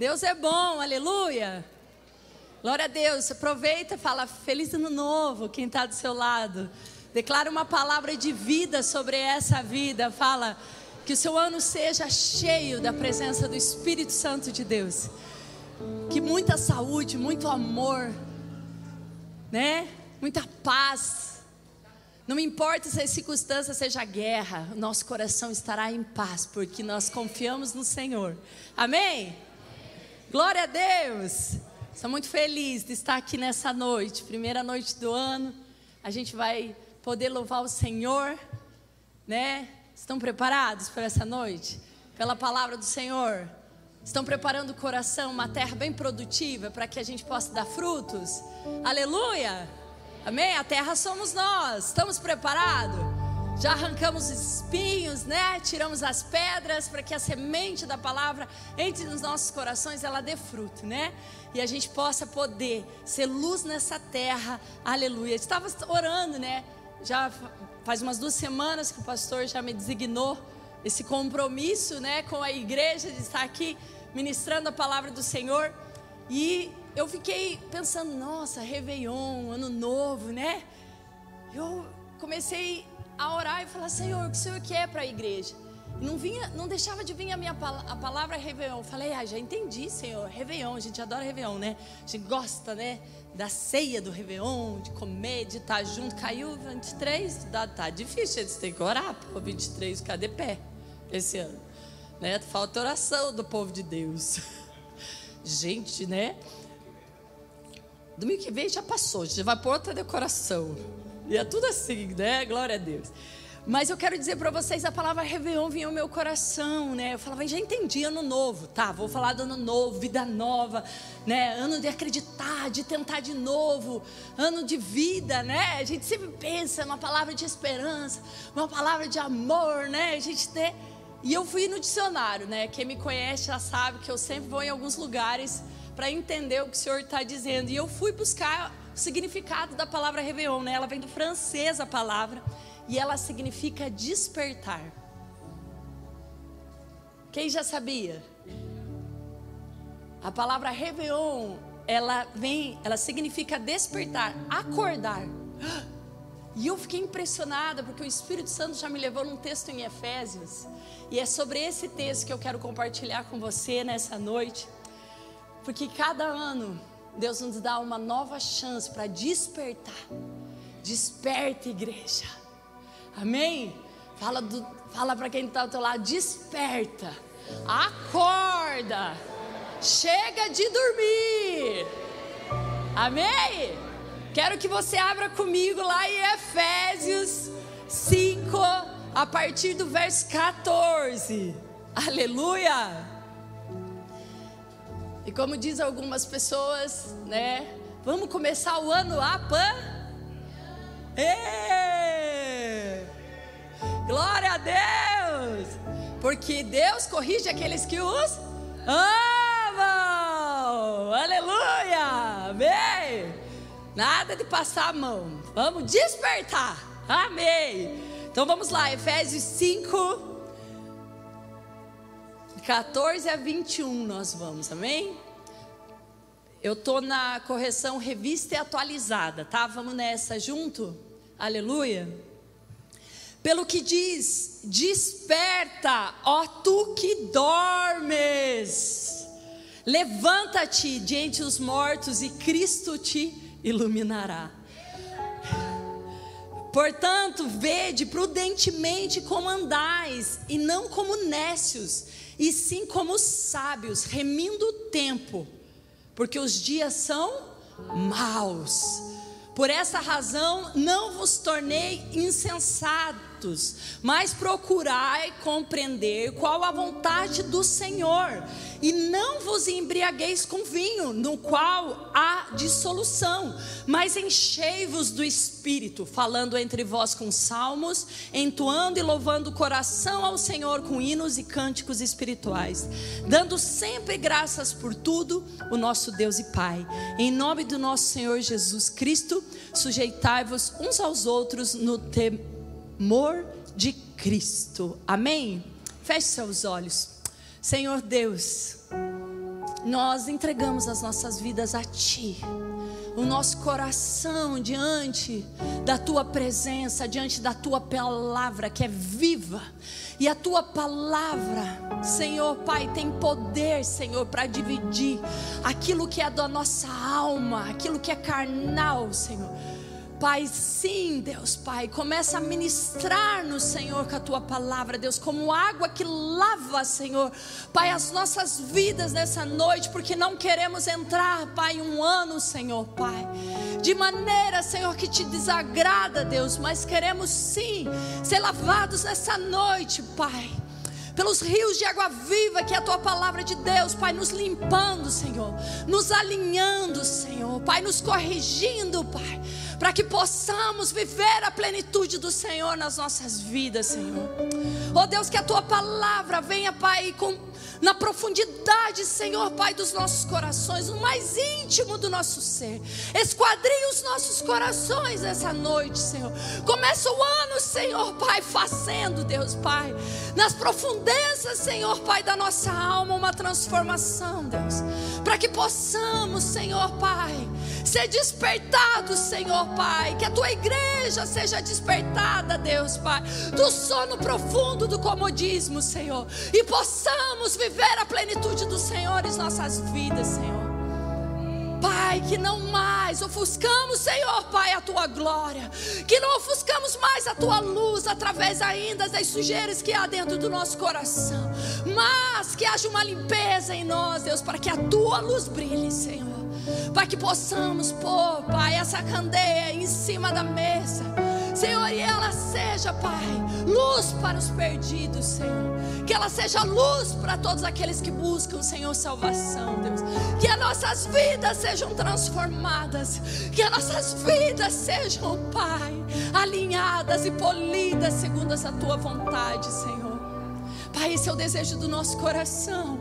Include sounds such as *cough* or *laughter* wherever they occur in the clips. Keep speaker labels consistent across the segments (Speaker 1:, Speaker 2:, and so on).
Speaker 1: Deus é bom, aleluia. Glória a Deus. Aproveita, fala feliz ano novo, quem está do seu lado. Declara uma palavra de vida sobre essa vida. Fala que o seu ano seja cheio da presença do Espírito Santo de Deus. Que muita saúde, muito amor, né? Muita paz. Não importa se a circunstância seja guerra, nosso coração estará em paz, porque nós confiamos no Senhor. Amém? Glória a Deus! Estou muito feliz de estar aqui nessa noite, primeira noite do ano. A gente vai poder louvar o Senhor, né? Estão preparados para essa noite? Pela palavra do Senhor? Estão preparando o coração, uma terra bem produtiva para que a gente possa dar frutos? Aleluia! Amém? A terra somos nós. Estamos preparados? Já arrancamos os espinhos, né? Tiramos as pedras para que a semente da palavra entre nos nossos corações, ela dê fruto, né? E a gente possa poder ser luz nessa terra. Aleluia. Estava orando, né? Já faz umas duas semanas que o pastor já me designou esse compromisso, né, com a igreja de estar aqui ministrando a palavra do Senhor. E eu fiquei pensando, nossa, Réveillon, Ano Novo, né? Eu comecei a orar e falar: Senhor, o que o Senhor quer para a igreja? Não, vinha, não deixava de vir a minha a palavra Réveillon. Falei, ah, já entendi, Senhor. Réveillon, a gente adora Réveillon, né? A gente gosta, né? Da ceia do Réveillon, de comer, de estar junto. Caiu 23, tá, tá difícil, eles têm que orar, pô, 23, ficar de pé esse ano. Né? Falta oração do povo de Deus. *laughs* Gente, né? Domingo que vem já passou, já vai por outra decoração. E é tudo assim, né? Glória a Deus. Mas eu quero dizer para vocês, a palavra Réveillon vinha ao meu coração, né? Eu falava, já entendi, ano novo, tá? Vou falar do ano novo, vida nova, né? Ano de acreditar, de tentar de novo, ano de vida, né? A gente sempre pensa numa palavra de esperança, uma palavra de amor, né? A gente tem. E eu fui no dicionário, né? Quem me conhece já sabe que eu sempre vou em alguns lugares para entender o que o Senhor está dizendo. E eu fui buscar significado da palavra Réveillon, né? Ela vem do francês a palavra e ela significa despertar. Quem já sabia? A palavra Réveillon, ela vem, ela significa despertar, acordar. E eu fiquei impressionada porque o Espírito Santo já me levou num texto em Efésios. E é sobre esse texto que eu quero compartilhar com você nessa noite. Porque cada ano Deus nos dá uma nova chance para despertar. Desperta, igreja. Amém? Fala, fala para quem está ao teu lado: desperta, acorda, chega de dormir. Amém? Quero que você abra comigo lá em Efésios 5, a partir do verso 14. Aleluia! E como diz algumas pessoas, né? Vamos começar o ano a pan. Ê! Glória a Deus! Porque Deus corrige aqueles que os amam. Aleluia! Amém! Nada de passar a mão. Vamos despertar. Amém. Então vamos lá, Efésios 5 14 a 21 nós vamos, amém? Eu tô na correção revista e atualizada, tá? Vamos nessa junto? Aleluia. Pelo que diz: Desperta, ó tu que dormes. Levanta-te diante os mortos e Cristo te iluminará. Portanto, vede prudentemente como andais, e não como nécios, e sim como sábios, remindo o tempo, porque os dias são maus. Por essa razão não vos tornei insensatos, mas procurai compreender qual a vontade do Senhor, e não vos embriagueis com vinho, no qual há dissolução, mas enchei-vos do Espírito, falando entre vós com salmos, entoando e louvando o coração ao Senhor com hinos e cânticos espirituais, dando sempre graças por tudo, o nosso Deus e Pai. Em nome do nosso Senhor Jesus Cristo, sujeitai-vos uns aos outros no temor de Cristo. Amém? Feche seus olhos. Senhor Deus, nós entregamos as nossas vidas a Ti, o nosso coração diante da Tua presença, diante da Tua palavra que é viva. E a Tua palavra, Senhor Pai, tem poder, Senhor, para dividir aquilo que é da nossa alma, aquilo que é carnal, Senhor Pai, sim, Deus, Pai, começa a ministrar no Senhor com a tua palavra, Deus, como água que lava, Senhor, Pai, as nossas vidas nessa noite, porque não queremos entrar, Pai, um ano, Senhor, Pai, de maneira, Senhor, que te desagrada, Deus, mas queremos sim ser lavados nessa noite, Pai pelos rios de água viva, que é a tua palavra de Deus, Pai, nos limpando, Senhor, nos alinhando, Senhor, Pai, nos corrigindo, Pai, para que possamos viver a plenitude do Senhor nas nossas vidas, Senhor. Oh Deus, que a tua palavra venha, Pai, com, na profundidade, Senhor, Pai, dos nossos corações, no mais íntimo do nosso ser. Esquadrinhe os nossos corações essa noite, Senhor. Começa o ano, Senhor, Pai, fazendo, Deus, Pai, nas profundezas, Senhor, Pai, da nossa alma, uma transformação, Deus, para que possamos, Senhor, Pai, ser despertados, Senhor, Pai, que a tua igreja seja despertada, Deus, Pai, do sono profundo do comodismo, Senhor, e possamos viver a plenitude do Senhor em nossas vidas, Senhor. Pai, que não mais ofuscamos, Senhor, Pai, a tua glória, que não ofuscamos mais a tua luz através ainda das sujeiras que há dentro do nosso coração, mas que haja uma limpeza em nós, Deus, para que a tua luz brilhe, Senhor, para que possamos pôr, Pai, essa candeia em cima da mesa Senhor, e ela seja, Pai, luz para os perdidos, Senhor. Que ela seja luz para todos aqueles que buscam, Senhor, salvação, Deus. Que as nossas vidas sejam transformadas. Que as nossas vidas sejam, Pai, alinhadas e polidas segundo essa tua vontade, Senhor. Pai, esse é o desejo do nosso coração.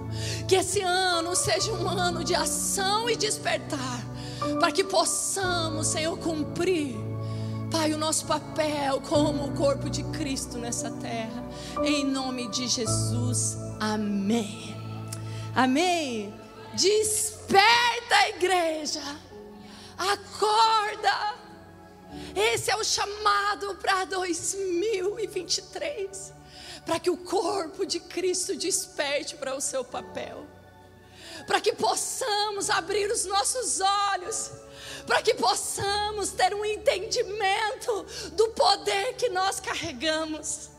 Speaker 1: Que esse ano seja um ano de ação e despertar. Para que possamos, Senhor, cumprir Pai, o nosso papel como o corpo de Cristo nessa terra. Em nome de Jesus. Amém. Amém. Desperta, igreja. Acorda. Esse é o chamado para 2023. Para que o corpo de Cristo desperte para o seu papel. Para que possamos abrir os nossos olhos para que possamos ter um entendimento do poder que nós carregamos,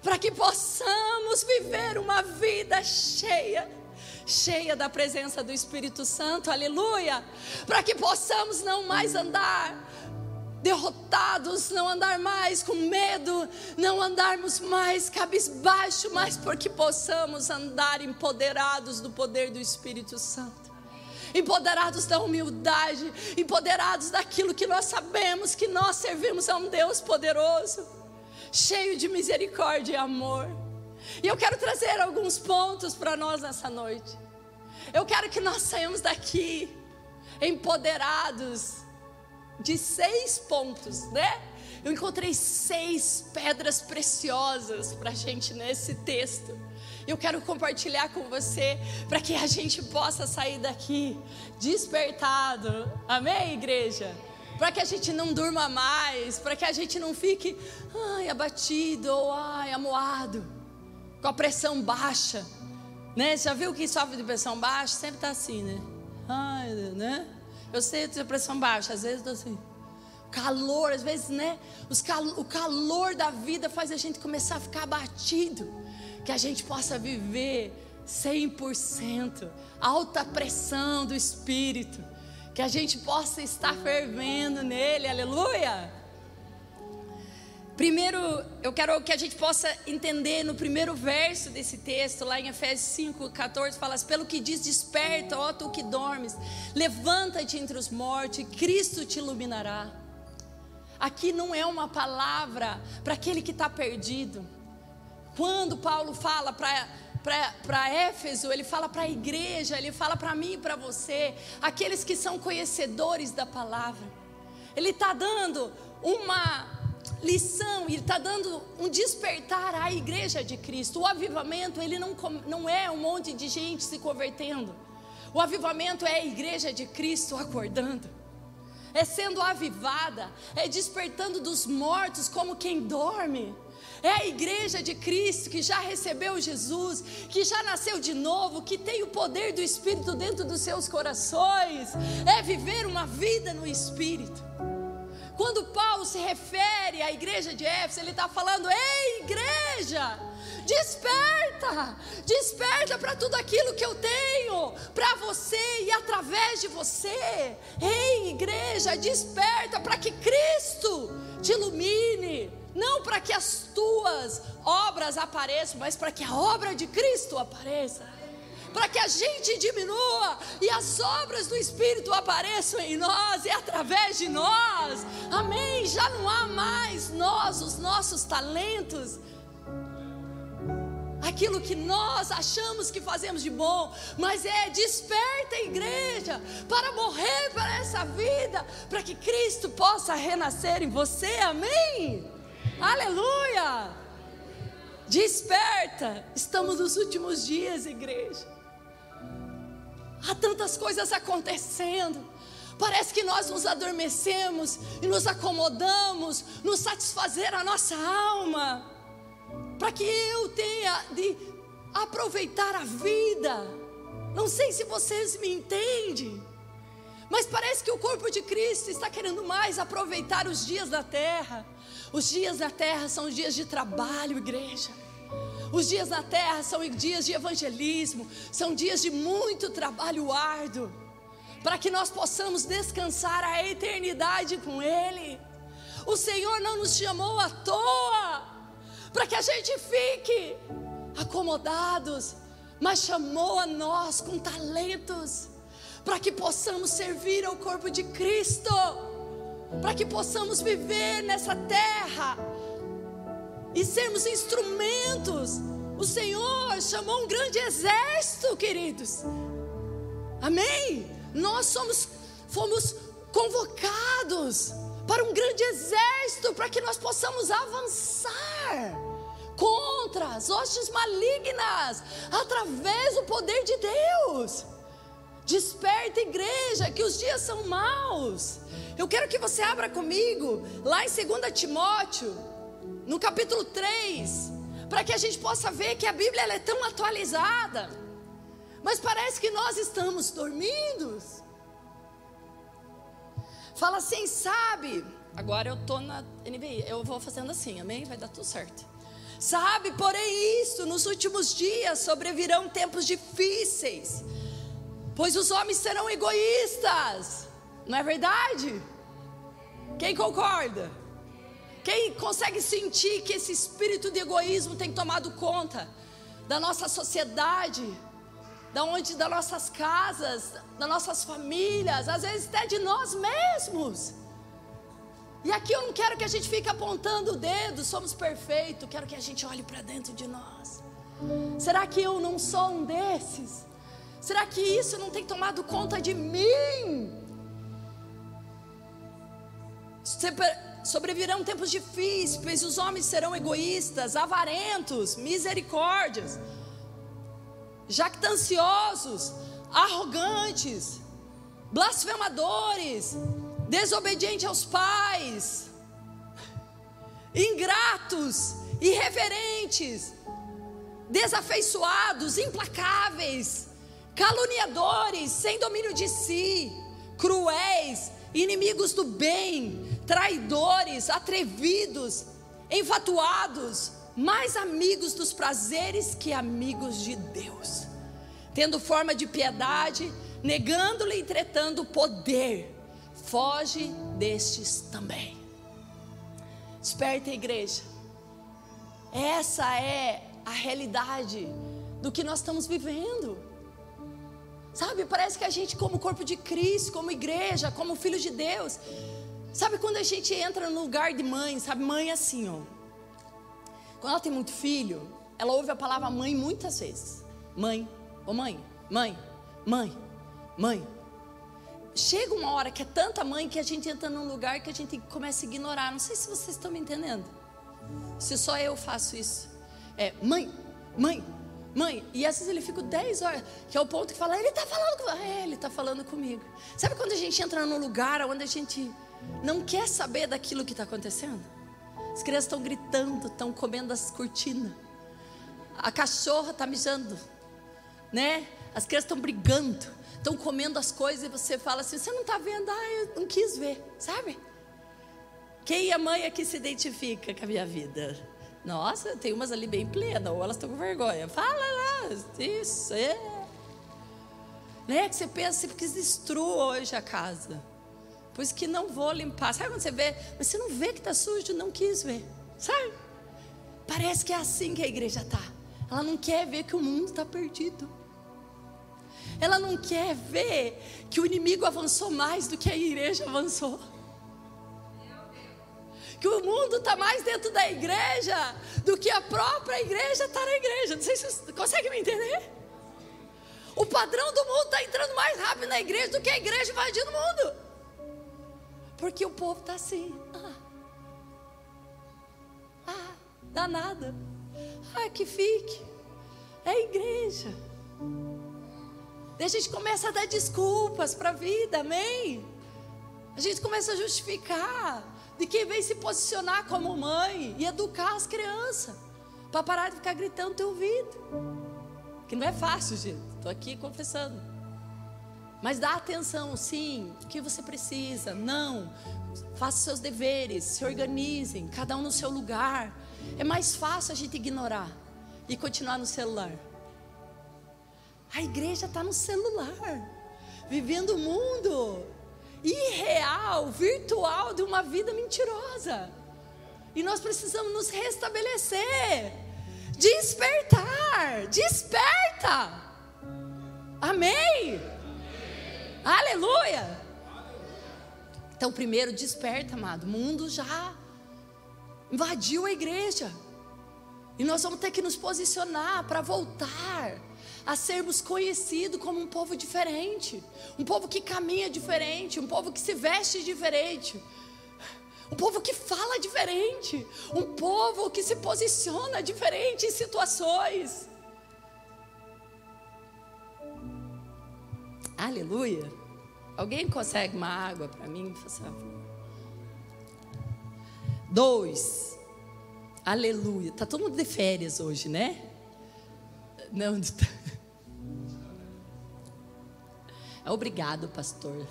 Speaker 1: para que possamos viver uma vida cheia cheia da presença do Espírito Santo, aleluia, para que possamos não mais andar derrotados, não andar mais com medo, não andarmos mais cabisbaixo, mas porque possamos andar empoderados do poder do Espírito Santo empoderados da humildade, empoderados daquilo que nós sabemos que nós servimos a um Deus poderoso, cheio de misericórdia e amor. E eu quero trazer alguns pontos para nós nessa noite. Eu quero que nós saímos daqui empoderados de seis pontos, né? Eu encontrei seis pedras preciosas para a gente nesse texto. Eu quero compartilhar com você para que a gente possa sair daqui despertado. Amém, igreja? Para que a gente não durma mais, para que a gente não fique ai, abatido ou ai, amoado, com a pressão baixa. Né? Já viu que sofre de pressão baixa? Sempre está assim, né? Ai, né? Eu sei ter pressão baixa, às vezes estou assim. Calor, às vezes, né? Cal o calor da vida faz a gente começar a ficar abatido que a gente possa viver 100%, alta pressão do Espírito, que a gente possa estar fervendo nele, aleluia. Primeiro, eu quero que a gente possa entender no primeiro verso desse texto, lá em Efésios 5, 14, fala: Pelo que diz, desperta, ó tu que dormes, levanta-te entre os mortos, Cristo te iluminará. Aqui não é uma palavra para aquele que está perdido. Quando Paulo fala para Éfeso, ele fala para a igreja, ele fala para mim e para você, aqueles que são conhecedores da palavra. Ele está dando uma lição, ele está dando um despertar à igreja de Cristo. O avivamento, ele não, não é um monte de gente se convertendo. O avivamento é a igreja de Cristo acordando, é sendo avivada, é despertando dos mortos como quem dorme. É a igreja de Cristo que já recebeu Jesus, que já nasceu de novo, que tem o poder do Espírito dentro dos seus corações. É viver uma vida no Espírito. Quando Paulo se refere à igreja de Éfeso, ele está falando: Ei, igreja, desperta, desperta para tudo aquilo que eu tenho para você e através de você. Ei, igreja, desperta para que Cristo te ilumine não para que as tuas obras apareçam, mas para que a obra de Cristo apareça. Para que a gente diminua e as obras do Espírito apareçam em nós e através de nós. Amém. Já não há mais nós, os nossos talentos, aquilo que nós achamos que fazemos de bom, mas é desperta a igreja para morrer para essa vida, para que Cristo possa renascer em você, amém? Aleluia! Desperta! Estamos nos últimos dias, igreja. Há tantas coisas acontecendo. Parece que nós nos adormecemos e nos acomodamos, nos satisfazer a nossa alma, para que eu tenha de aproveitar a vida. Não sei se vocês me entendem, mas parece que o corpo de Cristo está querendo mais aproveitar os dias da terra. Os dias da terra são dias de trabalho, igreja. Os dias na terra são dias de evangelismo, são dias de muito trabalho árduo, para que nós possamos descansar a eternidade com Ele. O Senhor não nos chamou à toa, para que a gente fique acomodados, mas chamou a nós com talentos, para que possamos servir ao corpo de Cristo para que possamos viver nessa terra e sermos instrumentos. O Senhor chamou um grande exército, queridos. Amém? Nós somos fomos convocados para um grande exército para que nós possamos avançar contra as hostes malignas através do poder de Deus. Desperta, igreja, que os dias são maus. Eu quero que você abra comigo lá em 2 Timóteo, no capítulo 3, para que a gente possa ver que a Bíblia é tão atualizada. Mas parece que nós estamos dormindo. Fala assim, sabe? Agora eu tô na NBI, eu vou fazendo assim, amém? Vai dar tudo certo. Sabe, porém, isso, nos últimos dias sobrevirão tempos difíceis, pois os homens serão egoístas não é verdade? Quem concorda? Quem consegue sentir que esse espírito de egoísmo tem tomado conta da nossa sociedade, da onde das nossas casas, das nossas famílias, às vezes até de nós mesmos. E aqui eu não quero que a gente fique apontando o dedo, somos perfeitos, quero que a gente olhe para dentro de nós. Será que eu não sou um desses? Será que isso não tem tomado conta de mim? Sobrevirão tempos difíceis, os homens serão egoístas, avarentos, misericórdias, jactanciosos, arrogantes, blasfemadores, desobedientes aos pais, ingratos, irreverentes, desafeiçoados, implacáveis, caluniadores, sem domínio de si, cruéis, inimigos do bem, traidores, atrevidos, enfatuados, mais amigos dos prazeres que amigos de Deus, tendo forma de piedade, negando-lhe, entretando o poder, foge destes também. Esperta, igreja, essa é a realidade do que nós estamos vivendo. Sabe, parece que a gente, como corpo de Cristo, como igreja, como filho de Deus, sabe quando a gente entra no lugar de mãe, sabe, mãe assim, ó. Quando ela tem muito filho, ela ouve a palavra mãe muitas vezes. Mãe, ô oh mãe, mãe, mãe, mãe. Chega uma hora que é tanta mãe que a gente entra num lugar que a gente começa a ignorar. Não sei se vocês estão me entendendo. Se só eu faço isso. É mãe, mãe, Mãe, e às vezes ele fica 10 horas, que é o ponto que fala, ele está falando comigo. É, ele está falando comigo. Sabe quando a gente entra num lugar onde a gente não quer saber daquilo que está acontecendo? As crianças estão gritando, estão comendo as cortinas. A cachorra está mijando, né? As crianças estão brigando, estão comendo as coisas e você fala assim: você não está vendo? Ah, eu não quis ver, sabe? Quem é mãe aqui se identifica com a minha vida? Nossa, tem umas ali bem plenas, ou elas estão com vergonha. Fala lá, isso, é. Né? Que você pensa, você quis destruir hoje a casa. Pois que não vou limpar. Sabe quando você vê? Mas você não vê que está sujo, não quis ver. Sabe? Parece que é assim que a igreja está. Ela não quer ver que o mundo está perdido. Ela não quer ver que o inimigo avançou mais do que a igreja avançou que o mundo está mais dentro da igreja do que a própria igreja está na igreja. Não sei se você consegue me entender. O padrão do mundo está entrando mais rápido na igreja do que a igreja invadindo o mundo. Porque o povo está assim. Ah, ah, dá nada. Ah, que fique. É a igreja. Daí a gente começa a dar desculpas para a vida, amém? A gente começa a justificar de quem vem se posicionar como mãe e educar as crianças, para parar de ficar gritando no teu ouvido. Que não é fácil, gente. Estou aqui confessando. Mas dá atenção, sim, o que você precisa. Não. Faça seus deveres, se organizem, cada um no seu lugar. É mais fácil a gente ignorar e continuar no celular. A igreja está no celular, vivendo o mundo irreal, virtual de uma vida mentirosa. E nós precisamos nos restabelecer, despertar, desperta. Amém? Aleluia. Então, primeiro, desperta, amado. O mundo já invadiu a igreja. E nós vamos ter que nos posicionar para voltar a sermos conhecidos como um povo diferente, um povo que caminha diferente, um povo que se veste diferente, um povo que fala diferente, um povo que se posiciona diferente em situações. Aleluia. Alguém consegue uma água para mim, por favor? Dois. Aleluia. Tá todo mundo de férias hoje, né? Não, *laughs* Obrigado, pastor.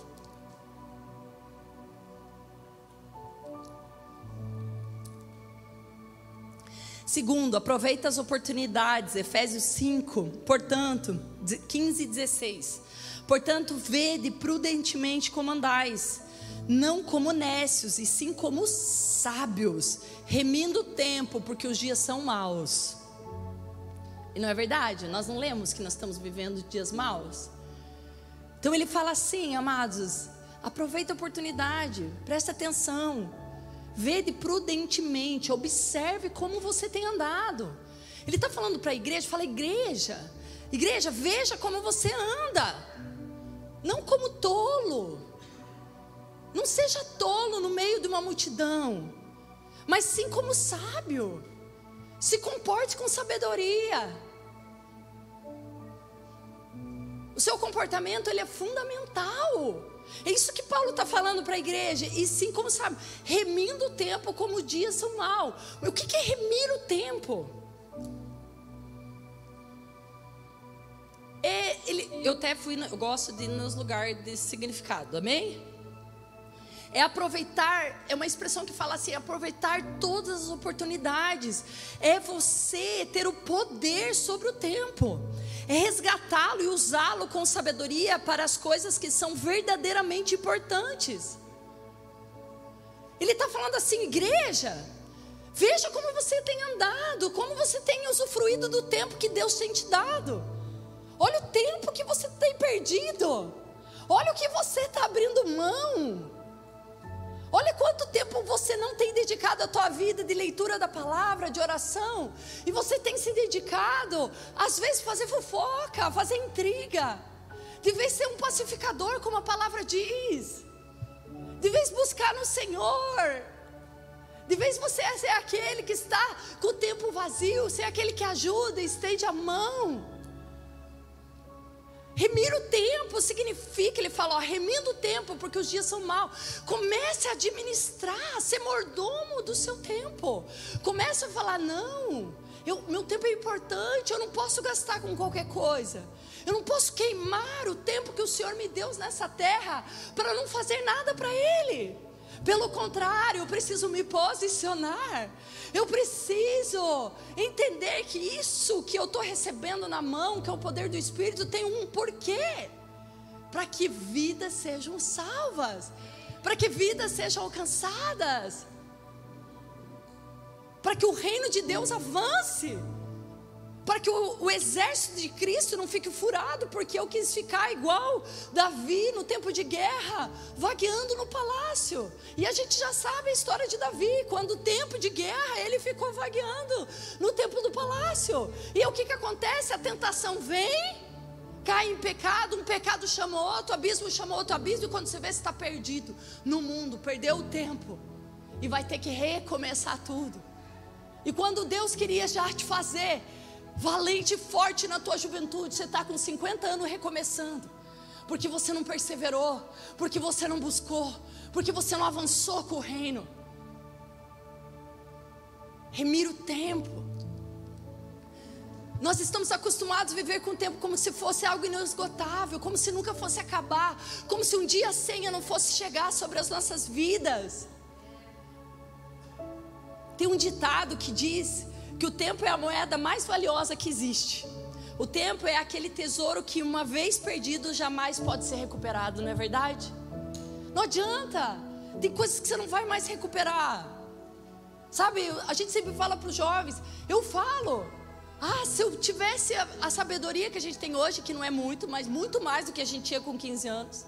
Speaker 1: Segundo, aproveita as oportunidades, Efésios 5, portanto, 15 e 16. Portanto, vede prudentemente como andais, não como nécios, e sim como sábios, remindo o tempo, porque os dias são maus. E não é verdade? Nós não lemos que nós estamos vivendo dias maus? Então ele fala assim, amados, aproveita a oportunidade, presta atenção, vede prudentemente, observe como você tem andado. Ele está falando para a igreja, fala igreja, igreja, veja como você anda, não como tolo, não seja tolo no meio de uma multidão, mas sim como sábio, se comporte com sabedoria. O seu comportamento ele é fundamental. É isso que Paulo está falando para a igreja. E sim, como sabe, remindo o tempo como dias são mal. O que, que é remir o tempo? É, ele, eu até fui, eu gosto de ir nos lugares desse significado, amém? É aproveitar, é uma expressão que fala assim: aproveitar todas as oportunidades. É você ter o poder sobre o tempo é resgatá-lo e usá-lo com sabedoria para as coisas que são verdadeiramente importantes. Ele está falando assim, igreja, veja como você tem andado, como você tem usufruído do tempo que Deus tem te dado. Olha o tempo que você tem perdido. Olha o que você está abrindo mão. Olha quanto tempo você não tem dedicado a tua vida de leitura da palavra, de oração, e você tem se dedicado, às vezes, fazer fofoca, fazer intriga, de vez ser um pacificador, como a palavra diz, de vez buscar no Senhor, De vez você ser aquele que está com o tempo vazio, ser aquele que ajuda, estende a mão. Remir o tempo significa, ele fala, ó, remindo o tempo, porque os dias são maus. Comece a administrar, ser mordomo do seu tempo. Comece a falar, não, eu, meu tempo é importante, eu não posso gastar com qualquer coisa. Eu não posso queimar o tempo que o Senhor me deu nessa terra para não fazer nada para Ele. Pelo contrário, eu preciso me posicionar. Eu preciso entender que isso que eu estou recebendo na mão, que é o poder do Espírito, tem um porquê. Para que vidas sejam salvas, para que vidas sejam alcançadas, para que o reino de Deus avance para que o, o, exército de Cristo não fique furado, porque eu quis ficar igual Davi no tempo de guerra, vagueando no palácio. E a gente já sabe a história de Davi, quando o tempo de guerra ele ficou vagueando no tempo do palácio. E o que, que acontece? A tentação vem, cai em pecado, um pecado chama outro, abismo chama outro abismo, e quando você vê, você está perdido no mundo, perdeu o tempo, e vai ter que recomeçar tudo. E quando Deus queria já te fazer valente e forte na tua juventude. Você está com 50 anos recomeçando, porque você não perseverou, porque você não buscou, porque você não avançou com o reino. Remira o tempo. Nós estamos acostumados a viver com o tempo como se fosse algo inesgotável, como se nunca fosse acabar, como se um dia a senha não fosse chegar sobre as nossas vidas. Tem um ditado que diz que o tempo é a moeda mais valiosa que existe. O tempo é aquele tesouro que, uma vez perdido, jamais pode ser recuperado, não é verdade? Não adianta, tem coisas que você não vai mais recuperar. Sabe, a gente sempre fala para os jovens, eu falo, ah, se eu tivesse a, a, sabedoria que a gente tem hoje, que não é muito, mas muito mais do que a gente tinha com 15 anos.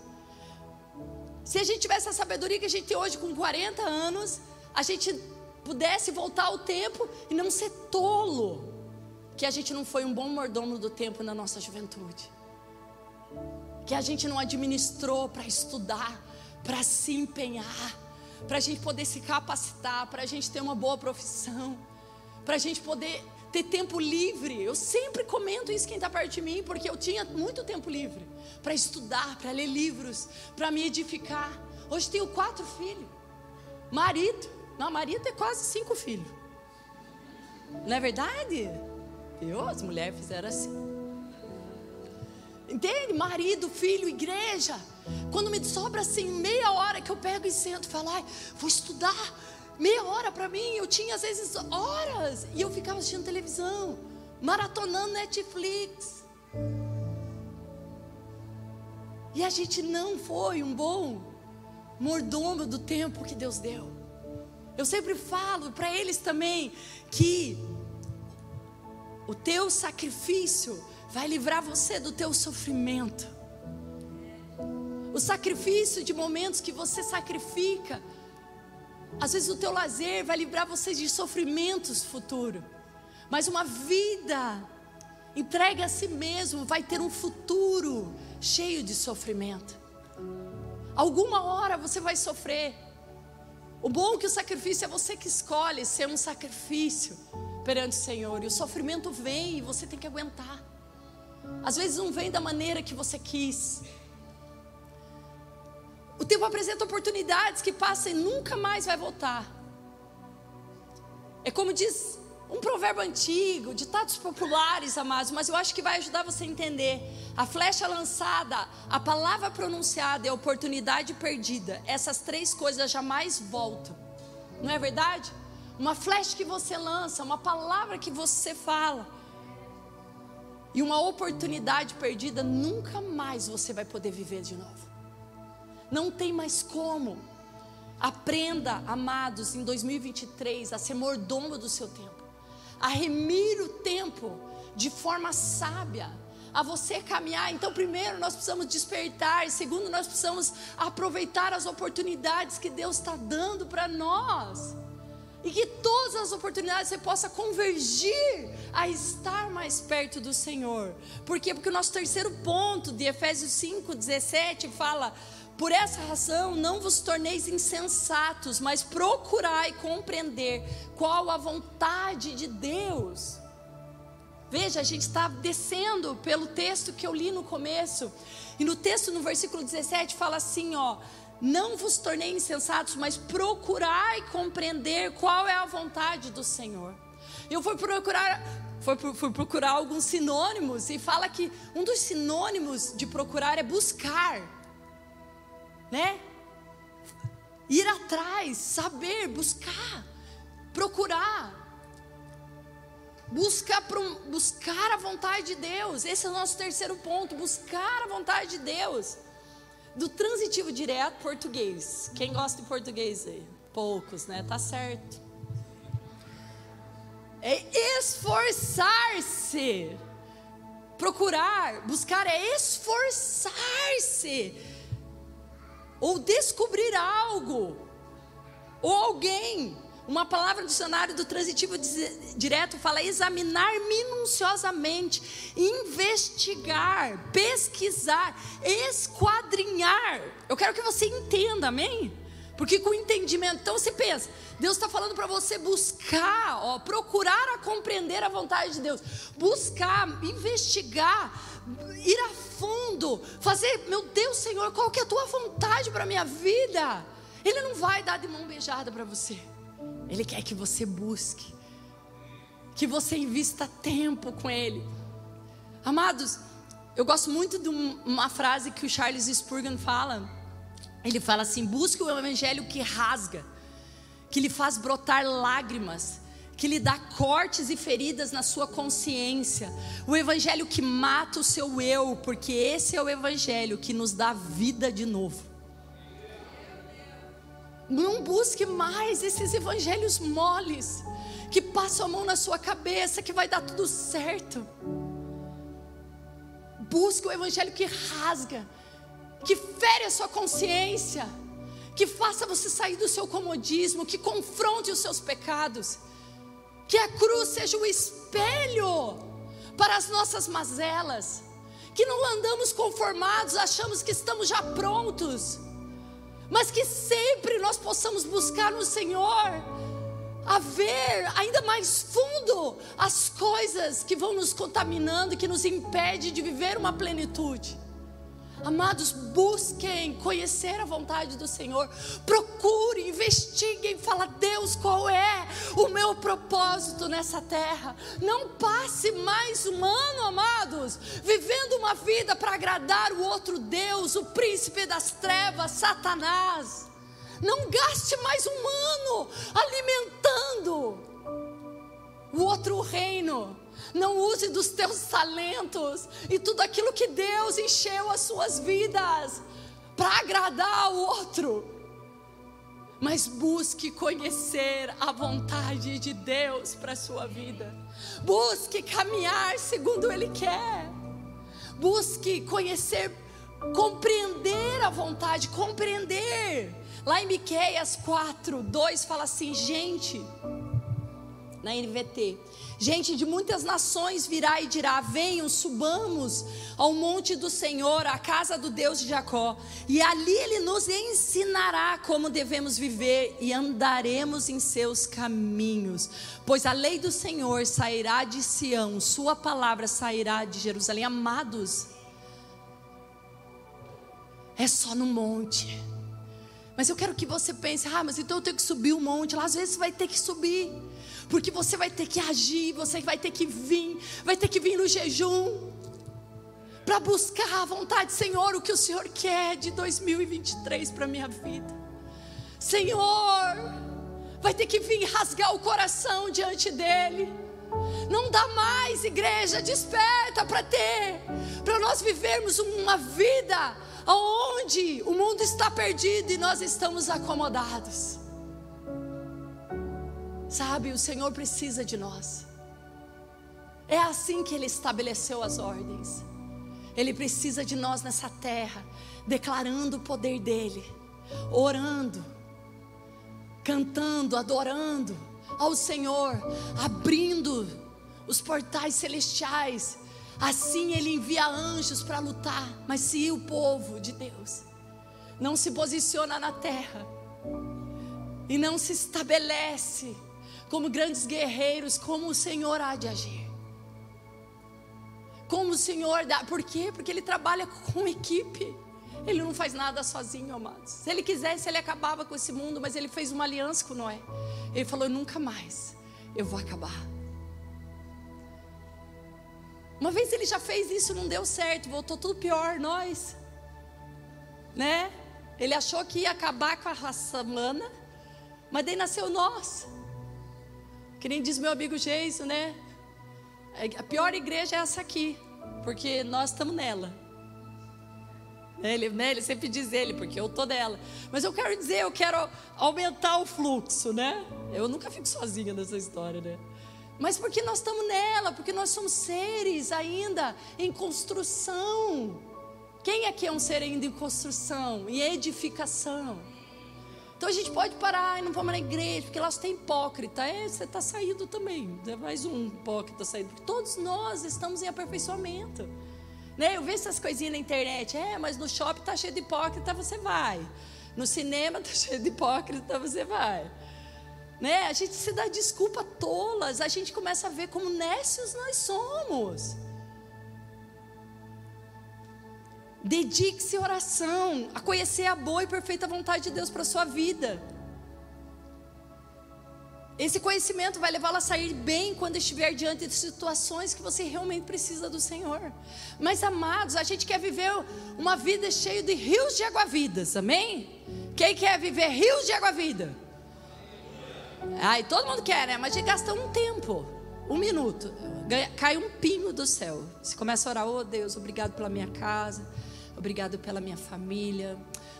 Speaker 1: Se a gente tivesse a sabedoria que a gente tem hoje com 40 anos, a gente pudesse voltar ao tempo e não ser tolo, que a gente não foi um bom mordomo do tempo na nossa juventude, que a gente não administrou para estudar, para se empenhar, para a gente poder se capacitar, para a gente ter uma boa profissão, para a gente poder ter tempo livre. Eu sempre comento isso quem está perto de mim, porque eu tinha muito tempo livre para estudar, para ler livros, para me edificar. Hoje tenho quatro filhos, marido, não, Maria tem quase cinco filhos. Não é verdade? Eu, as mulheres fizeram assim. Entende? Marido, filho, igreja. Quando me sobra assim meia hora que eu pego e sento falo, ai, vou estudar. Meia hora para mim, eu tinha às vezes horas. E eu ficava assistindo televisão, maratonando Netflix. E a gente não foi um bom mordomo do tempo que Deus deu. Eu sempre falo para eles também que o teu sacrifício vai livrar você do teu sofrimento. O sacrifício de momentos que você sacrifica, às vezes o teu lazer vai livrar você de sofrimentos futuro. Mas uma vida entregue a si mesmo vai ter um futuro cheio de sofrimento. Alguma hora você vai sofrer. O bom é que o sacrifício é você que escolhe ser um sacrifício perante o Senhor. E o sofrimento vem e você tem que aguentar. Às vezes não vem da maneira que você quis. O tempo apresenta oportunidades que passam e nunca mais vai voltar. É como diz um provérbio antigo, ditados populares, amados, mas eu acho que vai ajudar você a entender. A flecha lançada, a palavra pronunciada e a oportunidade perdida, essas três coisas jamais voltam. Não é verdade? Uma flecha que você lança, uma palavra que você fala, e uma oportunidade perdida, nunca mais você vai poder viver de novo. Não tem mais como. Aprenda, amados, em 2023 a ser mordomo do seu tempo a remir o tempo de forma sábia, a você caminhar. Então, primeiro, nós precisamos despertar, segundo, nós precisamos aproveitar as oportunidades que Deus está dando para nós. E que todas as oportunidades você possa convergir a estar mais perto do Senhor. Por quê? Porque o nosso terceiro ponto de Efésios 5, 17 fala: Por essa razão, não vos torneis insensatos, mas procurai compreender qual a vontade de Deus. Veja, a gente está descendo pelo texto que eu li no começo. E no texto, no versículo 17, fala assim: ó, não vos tornei insensatos, mas procurai compreender qual é a vontade do Senhor. Eu fui procurar, fui, fui procurar alguns sinônimos e fala que um dos sinônimos de procurar é buscar né? Ir atrás, saber, buscar, procurar. Buscar, buscar a vontade de Deus. Esse é o nosso terceiro ponto. Buscar a vontade de Deus. Do transitivo direto, português. Quem gosta de português aí? Poucos, né? Tá certo. É esforçar-se. Procurar, buscar é esforçar-se ou descobrir algo, ou alguém. Uma palavra no dicionário do transitivo direto fala examinar minuciosamente, investigar, pesquisar, esquadrinhar. Eu quero que você entenda, amém? Porque com entendimento, então você pensa, Deus está falando para você buscar, ó, procurar a compreender a vontade de Deus, buscar, investigar, ir a fundo, fazer, meu Deus, Senhor, qual que é a tua vontade para a minha vida? Ele não vai dar de mão beijada para você. Ele quer que você busque, que você invista tempo com Ele. Amados, eu gosto muito de uma frase que o Charles Spurgeon fala. Ele fala assim: busque o evangelho que rasga, que lhe faz brotar lágrimas, que lhe dá cortes e feridas na sua consciência, o evangelho que mata o seu eu, porque esse é o evangelho que nos dá vida de novo. Não busque mais esses evangelhos moles, que passam a mão na sua cabeça, que vai dar tudo certo. Busque o evangelho que rasga, que fere a sua consciência, que faça você sair do seu comodismo, que confronte os seus pecados que a cruz seja o espelho para as nossas mazelas, que não andamos conformados, achamos que estamos já prontos, mas que sempre nós possamos buscar no Senhor a ver ainda mais fundo as coisas que vão nos contaminando, que nos impede de viver uma plenitude. Amados, busquem conhecer a vontade do Senhor. Procurem, investiguem, fala Deus, qual é o meu propósito nessa terra? Não passe mais um ano, amados, vivendo uma vida para agradar o outro Deus, o príncipe das trevas, Satanás. Não gaste mais um ano alimentando o outro reino não use dos teus talentos e tudo aquilo que Deus encheu as suas vidas para agradar o outro. Mas busque conhecer a vontade de Deus para a sua vida. Busque caminhar segundo Ele quer. Busque conhecer, compreender a vontade, compreender. Lá em Miqueias 4, 2 fala assim, gente, na NVT. Gente de muitas nações virá e dirá: Venham, subamos ao monte do Senhor, à casa do Deus de Jacó, e ali ele nos ensinará como devemos viver e andaremos em seus caminhos. Pois a lei do Senhor sairá de Sião, sua palavra sairá de Jerusalém. Amados, é só no monte. Mas eu quero que você pense: ah, mas então eu tenho que subir o um monte. Lá às vezes vai ter que subir porque você vai ter que agir, você vai ter que vir, vai ter que vir no jejum para buscar a vontade, Senhor, o que o Senhor quer de 2023 para minha vida. Senhor, vai ter que vir rasgar o coração diante dele. Não dá mais, igreja, desperta para ter, para nós vivermos uma vida onde o mundo está perdido e nós estamos acomodados. Sabe, o Senhor precisa de nós. É assim que Ele estabeleceu as ordens. Ele precisa de nós nessa terra, declarando o poder dEle, orando, cantando, adorando ao Senhor, abrindo os portais celestiais. Assim Ele envia anjos para lutar, mas se o povo de Deus não se posiciona na terra e não se estabelece como grandes guerreiros, como o Senhor há de agir. Como o Senhor dá, por quê? Porque Ele trabalha com equipe. Ele não faz nada sozinho, amados. Se Ele quisesse, Ele acabava com esse mundo, mas Ele fez uma aliança com Noé. Ele falou: nunca mais eu vou acabar. Uma vez Ele já fez isso, não deu certo, voltou tudo pior, nós. Né? Ele achou que ia acabar com a raça humana, mas daí nasceu nós. Que nem diz meu amigo Geiso, né? A pior igreja é essa aqui, porque nós estamos nela. Ele, né, ele sempre diz ele, porque eu tô dela. Mas eu quero dizer, eu quero aumentar o fluxo, né? Eu nunca fico sozinha nessa história, né? Mas porque nós estamos nela, porque nós somos seres ainda em construção. Quem aqui é um ser ainda em construção, em edificação? Então a gente pode parar e não vamos na igreja, porque lá tem hipócrita. É, você está saindo também. É mais um hipócrita saindo. Porque todos nós estamos em aperfeiçoamento. Né? Eu vejo essas coisinhas na internet. É, mas no shopping está cheio de hipócrita, você vai. No cinema está *laughs* cheio de hipócrita, você vai. Né? A gente se dá desculpa tolas. A gente começa a ver como nécios nós somos. Dedique-se à oração, a conhecer a boa e perfeita vontade de Deus para a sua vida. Esse conhecimento vai levá-la a sair bem quando estiver diante de situações que você realmente precisa do Senhor. Mas, amados, a gente quer viver uma vida cheia de rios de água-vidas, amém? Quem quer viver rios de água-vida? Ai, todo mundo quer, né? Mas a gente gasta um tempo, um minuto, cai um pingo do céu. Você começa a orar, oh Deus, obrigado pela minha casa. Obrigado pela minha família.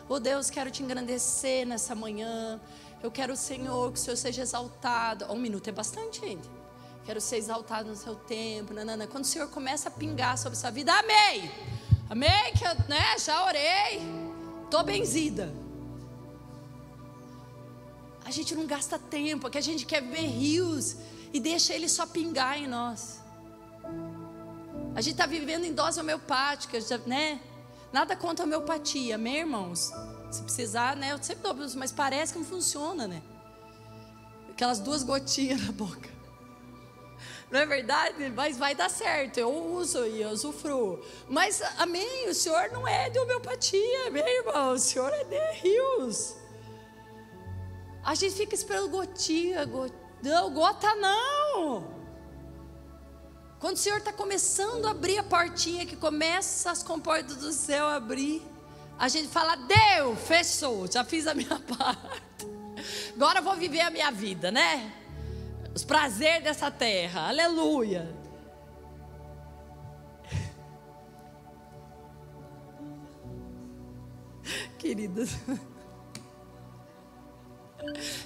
Speaker 1: Oh Deus, quero te engrandecer nessa manhã. Eu quero, Senhor, que o Senhor seja exaltado. Um minuto é bastante, gente. Quero ser exaltado no seu tempo. Nanana. Quando o Senhor começa a pingar sobre a sua vida, amém. Amém, que eu né, já orei. Estou benzida. A gente não gasta tempo, que a gente quer ver rios e deixa ele só pingar em nós. A gente está vivendo em dose homeopática, né? Nada contra a homeopatia, meus irmãos. Se precisar, né? Eu sempre dou, mas parece que não funciona, né? Aquelas duas gotinhas *laughs* na boca. Não é verdade? Mas vai dar certo. Eu uso e eu usufruo. Mas, amém, o senhor não é de homeopatia, meu irmão. O senhor é de rios. A gente fica esperando gotinha, gotinha. Não, gota não. Quando o Senhor está começando a abrir a portinha, que começa as comportas do céu a abrir, a gente fala, deu, fechou, já fiz a minha *laughs* parte. Agora eu vou viver a minha vida, né? Os prazeres dessa terra, aleluia. *laughs* Queridos. *laughs*